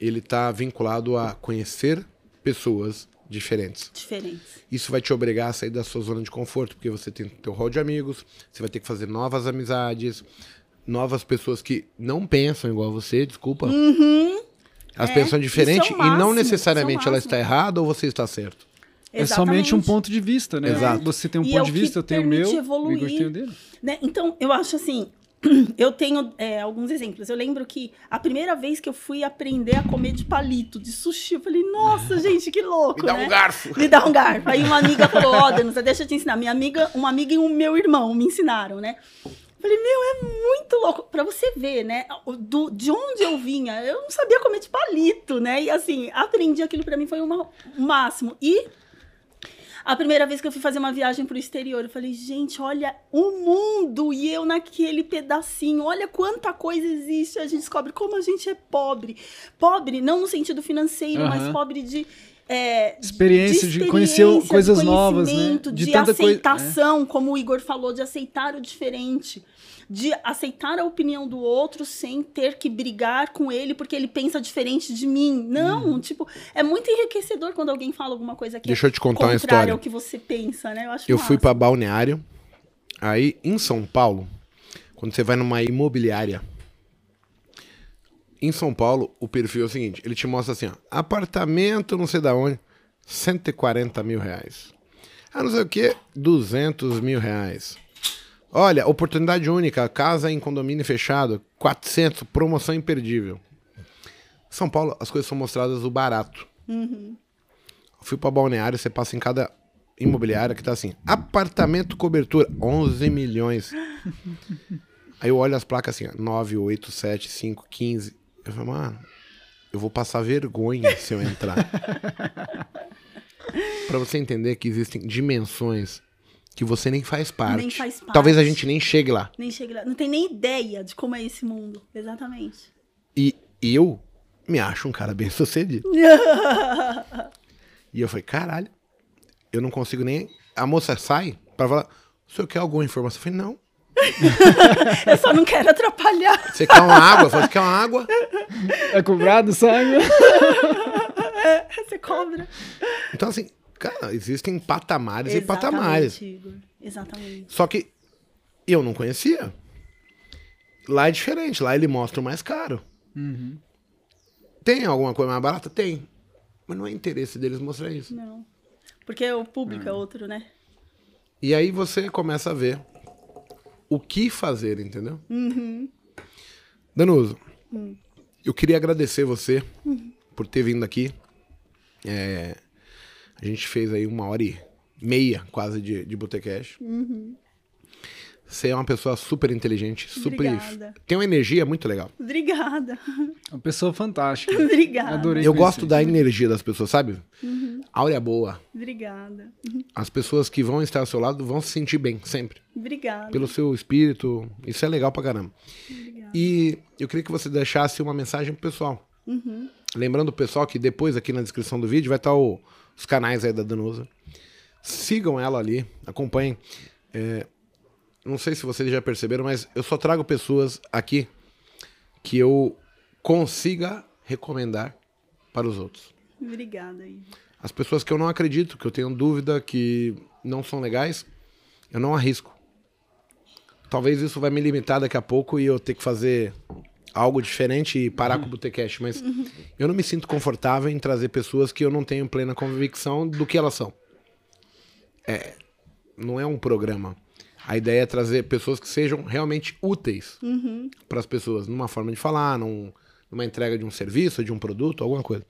Speaker 1: ele tá vinculado a conhecer pessoas diferentes.
Speaker 2: Diferentes.
Speaker 1: Isso vai te obrigar a sair da sua zona de conforto, porque você tem teu rol de amigos, você vai ter que fazer novas amizades, novas pessoas que não pensam igual você, desculpa. Elas
Speaker 2: É,
Speaker 1: pensam
Speaker 2: isso
Speaker 1: diferente
Speaker 2: é o
Speaker 1: e não
Speaker 2: máximo,
Speaker 1: necessariamente
Speaker 2: é o
Speaker 1: ela está
Speaker 2: máximo.
Speaker 1: errada ou você está certo.
Speaker 3: É somente um
Speaker 2: Exatamente.
Speaker 3: ponto de vista, né?
Speaker 1: Exato.
Speaker 3: Você tem um
Speaker 2: E é
Speaker 3: ponto
Speaker 2: o
Speaker 3: de vista, eu tenho o meu,
Speaker 2: evoluir.
Speaker 3: o Igor tem o dele.
Speaker 2: Né? Então, eu acho assim, eu tenho é, alguns exemplos. Eu lembro que a primeira vez que eu fui aprender a comer de palito, de sushi, eu falei, nossa, gente, que louco,
Speaker 1: Me dá
Speaker 2: né?
Speaker 1: um garfo.
Speaker 2: Me dá um garfo. Aí uma amiga falou, ó, Danusa, deixa eu te ensinar. Minha amiga, uma amiga e o meu irmão me ensinaram, né? Falei, meu, é muito louco. Pra você ver, né? Do, de onde eu vinha, eu não sabia comer de palito, né? E assim, aprendi aquilo pra mim foi uma, o máximo. E a primeira vez que eu fui fazer uma viagem pro exterior, eu falei, gente, olha o mundo e eu naquele pedacinho, olha quanta coisa existe. A gente descobre como a gente é pobre. Pobre, não no sentido financeiro, mas
Speaker 3: Aham.
Speaker 2: pobre de. É,
Speaker 3: Experiência, de conhecer
Speaker 2: experiência,
Speaker 3: coisas
Speaker 2: de
Speaker 3: novas, né? De
Speaker 2: De,
Speaker 3: coisa-
Speaker 2: aceitação, como o Igor falou, de aceitar o diferente. De aceitar a opinião do outro sem ter que brigar com ele porque ele pensa diferente de mim. Não,
Speaker 3: Uhum.
Speaker 2: tipo, é muito enriquecedor quando alguém fala alguma coisa que
Speaker 1: Deixa
Speaker 2: é
Speaker 1: eu te contar uma história.
Speaker 2: ao que você pensa, né? Eu acho
Speaker 1: Eu fui para Balneário, aí em São Paulo, quando você vai numa imobiliária, em São Paulo, o perfil é o seguinte, ele te mostra assim, ó, apartamento não sei da onde, 140 mil reais. Ah, não sei o que, 200 mil reais. Olha, oportunidade única, casa em condomínio fechado, 400, promoção imperdível. São Paulo, as coisas são mostradas o barato. Fui pra balneário, você passa em cada imobiliária que tá assim: apartamento cobertura, 11 milhões. Aí eu olho as placas assim: ó, 9, 8, 7, 5, 15. Eu falo, mano, eu vou passar vergonha se eu entrar. pra você entender que existem dimensões que você nem faz parte.
Speaker 2: Nem faz parte.
Speaker 1: Talvez a gente nem chegue lá.
Speaker 2: Nem chega lá. Não tem nem ideia de como é esse mundo. Exatamente.
Speaker 1: E eu me acho um cara bem sucedido. E eu falei, caralho, eu não consigo nem. A moça sai pra falar, o senhor quer alguma informação? Eu falei, não.
Speaker 2: Eu só não quero atrapalhar.
Speaker 1: Você quer uma água? Você quer uma água?
Speaker 3: É cobrado, sabe?
Speaker 2: Você cobra.
Speaker 1: Então, assim, cara, existem patamares e
Speaker 2: Exatamente,
Speaker 1: patamares.
Speaker 2: Igor. Exatamente.
Speaker 1: Só que eu não conhecia. Lá é diferente, lá ele mostra o mais caro. Tem alguma coisa mais barata? Tem. Mas não é interesse deles mostrar isso.
Speaker 2: Não. Porque o público é outro, né?
Speaker 1: E aí você começa a ver o que fazer, entendeu? Danuso, eu queria agradecer você por ter vindo aqui. É, a gente fez aí uma hora e meia quase de, de Botecash. Você é uma pessoa super inteligente, super.
Speaker 2: Obrigada.
Speaker 1: Tem uma energia muito legal.
Speaker 2: Obrigada.
Speaker 3: Uma pessoa fantástica.
Speaker 2: Obrigada.
Speaker 3: Adorei
Speaker 1: Eu gosto da energia das pessoas, sabe? Áurea boa.
Speaker 2: Obrigada.
Speaker 1: As pessoas que vão estar ao seu lado vão se sentir bem, sempre.
Speaker 2: Obrigada.
Speaker 1: Pelo seu espírito. Isso é legal pra caramba. E eu queria que você deixasse uma mensagem pro pessoal. Lembrando o pessoal que depois aqui na descrição do vídeo vai estar o- os canais aí da Danusa. Sigam ela ali, acompanhem. É, não sei se vocês já perceberam, mas eu só trago pessoas aqui que eu consiga recomendar para os outros.
Speaker 2: Obrigada.
Speaker 1: As pessoas que eu não acredito, que eu tenho dúvida, que não são legais, eu não arrisco. Talvez isso vai me limitar daqui a pouco e eu ter que fazer algo diferente e parar com o Botecast, mas eu não me sinto confortável em trazer pessoas que eu não tenho plena convicção do que elas são. É, não é um programa. A ideia é trazer pessoas que sejam realmente úteis para as pessoas, numa forma de falar, num- numa entrega de um serviço, de um produto, alguma coisa.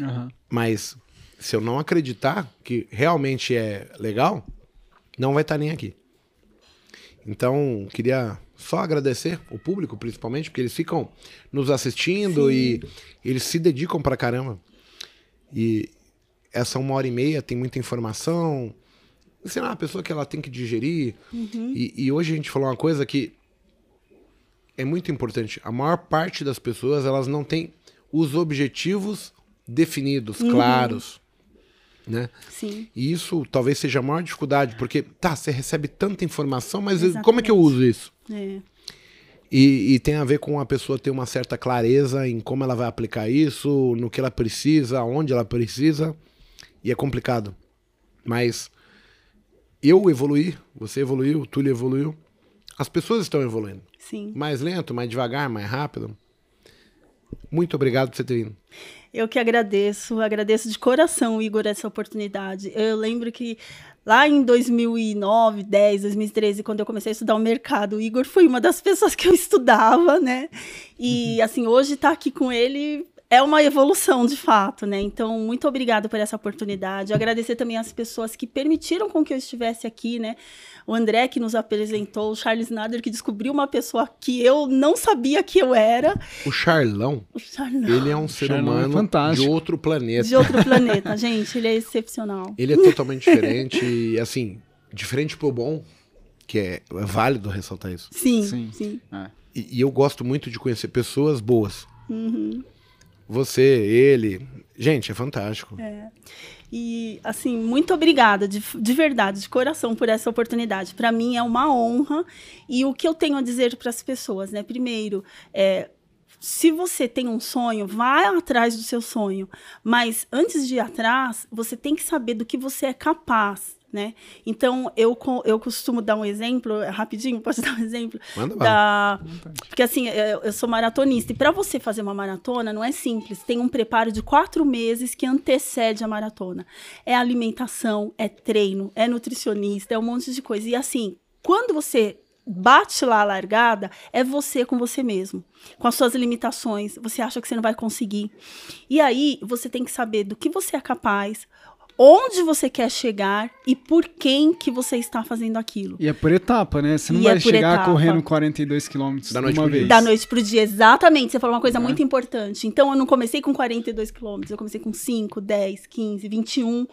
Speaker 3: Aham.
Speaker 1: Mas se eu não acreditar que realmente é legal, não vai estar nem aqui. Então, queria só agradecer o público, principalmente, porque eles ficam nos assistindo e eles se dedicam pra caramba. E essa uma hora e meia tem muita informação. Sei lá, a pessoa que ela tem que digerir. E, e hoje a gente falou uma coisa que é muito importante. A maior parte das pessoas, elas não têm os objetivos definidos, claros, né?
Speaker 2: Sim.
Speaker 1: E isso talvez seja a maior dificuldade, porque, tá, você recebe tanta informação, mas eu- como é que eu uso isso?
Speaker 2: É.
Speaker 1: E, e tem a ver com a pessoa ter uma certa clareza em como ela vai aplicar isso, no que ela precisa, onde ela precisa, e é complicado. Mas eu evoluí, você evoluiu, o Túlio evoluiu, as pessoas estão evoluindo.
Speaker 2: Sim.
Speaker 1: Mais lento, mais devagar, mais rápido. Muito obrigado por você ter vindo.
Speaker 2: Eu que agradeço, agradeço de coração, Igor, essa oportunidade. Eu lembro que lá em 2009, 10, 2013, quando eu comecei a estudar o mercado, o Igor foi uma das pessoas que eu estudava, né? E assim, hoje estar aqui com ele é uma evolução de fato, né? Então, muito obrigada por essa oportunidade. Agradecer também às pessoas que permitiram com que eu estivesse aqui, né? O André que nos apresentou, o Charles Nader que descobriu uma pessoa que eu não sabia que eu era.
Speaker 1: O Charlão,
Speaker 2: O Charles
Speaker 1: ele é um ser
Speaker 3: Charlão é
Speaker 1: humano de
Speaker 3: fantástico.
Speaker 1: outro planeta.
Speaker 2: de outro planeta, gente, ele é excepcional.
Speaker 1: Ele é totalmente diferente e, assim, diferente pro bom, que é, é válido ressaltar isso.
Speaker 2: Sim,
Speaker 3: Sim.
Speaker 2: sim.
Speaker 3: É.
Speaker 1: E, e eu gosto muito de conhecer pessoas boas.
Speaker 2: Uhum.
Speaker 1: Você, ele. Gente, é fantástico.
Speaker 2: E, assim, muito obrigada, de, de verdade, de coração, por essa oportunidade. Para mim é uma honra. E o que eu tenho a dizer para as pessoas, né? Primeiro, é, se você tem um sonho, vai atrás do seu sonho. Mas antes de ir atrás, você tem que saber do que você é capaz. Né? Então, eu, eu costumo dar um exemplo, rapidinho, posso dar um exemplo?
Speaker 1: Manda
Speaker 2: da... Porque assim, eu, eu sou maratonista, e para você fazer uma maratona não é simples. Tem um preparo de quatro meses que antecede a maratona. É alimentação, é treino, é nutricionista, é um monte de coisa. E assim, quando você bate lá a largada, é você com você mesmo, com as suas limitações. Você acha que você não vai conseguir. E aí, você tem que saber do que você é capaz, onde você quer chegar e por quem que você está fazendo aquilo.
Speaker 3: E é por etapa, né? Você não
Speaker 2: E
Speaker 3: vai
Speaker 2: é
Speaker 3: chegar
Speaker 2: etapa.
Speaker 3: correndo 42 quilômetros
Speaker 1: Da
Speaker 3: de
Speaker 1: noite
Speaker 3: uma
Speaker 1: pro dia.
Speaker 3: vez.
Speaker 2: Da noite pro dia, exatamente. Você falou uma coisa
Speaker 3: Né?
Speaker 2: muito importante. Então, eu não comecei com 42 quilômetros, eu comecei com 5, 10, 15, 21.
Speaker 3: Uhum.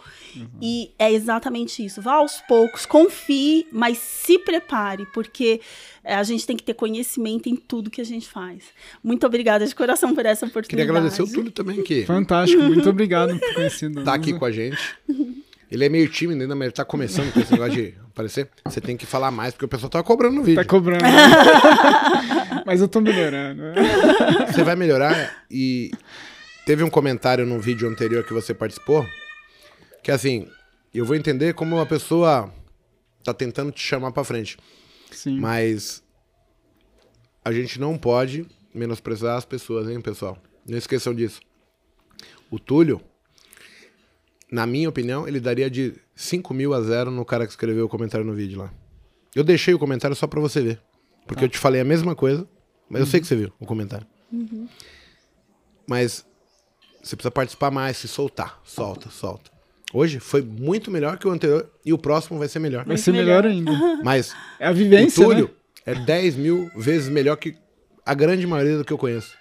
Speaker 2: E é exatamente isso. Vá aos poucos, confie, mas se prepare, porque é, a gente tem que ter conhecimento em tudo que a gente faz. Muito obrigada de coração por essa
Speaker 1: Queria
Speaker 2: oportunidade.
Speaker 1: agradecer o Túlio também, que
Speaker 3: Fantástico, muito obrigado por conhecer.
Speaker 1: tá aqui com a gente. Ele é meio tímido ainda, mas ele tá começando com esse negócio de aparecer. Você tem que falar mais, porque o pessoal tá cobrando no vídeo.
Speaker 3: Tá cobrando. Mas eu tô melhorando.
Speaker 1: Você vai melhorar e teve um comentário no vídeo anterior que você participou que assim, eu vou entender como uma pessoa tá tentando te chamar pra frente,
Speaker 3: Sim.
Speaker 1: mas a gente não pode menosprezar as pessoas, hein, pessoal? Não esqueçam disso. O Túlio, na minha opinião, ele daria de 5 mil a zero no cara que escreveu o comentário no vídeo lá. Eu deixei o comentário só pra você ver. Porque tá. eu te falei a mesma coisa, mas uhum. eu sei que você viu o comentário. Uhum. Mas você precisa participar mais, se soltar. Solta, solta. Hoje foi muito melhor que o anterior e o próximo vai ser melhor.
Speaker 3: Vai ser melhor, ainda.
Speaker 1: Mas
Speaker 3: é a vivência,
Speaker 1: o
Speaker 3: né?
Speaker 1: Túlio
Speaker 3: né?
Speaker 1: é 10 mil vezes melhor que a grande maioria do que eu conheço.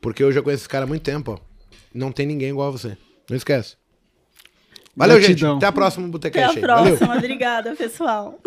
Speaker 1: Porque eu já conheço esse cara há muito tempo, ó. Não tem ninguém igual a você. Não esquece. Valeu,
Speaker 3: Gratidão. gente.
Speaker 1: Até a próxima,
Speaker 2: Boteca
Speaker 1: Até
Speaker 2: a
Speaker 1: Cheio.
Speaker 2: próxima. Valeu. Obrigada, pessoal.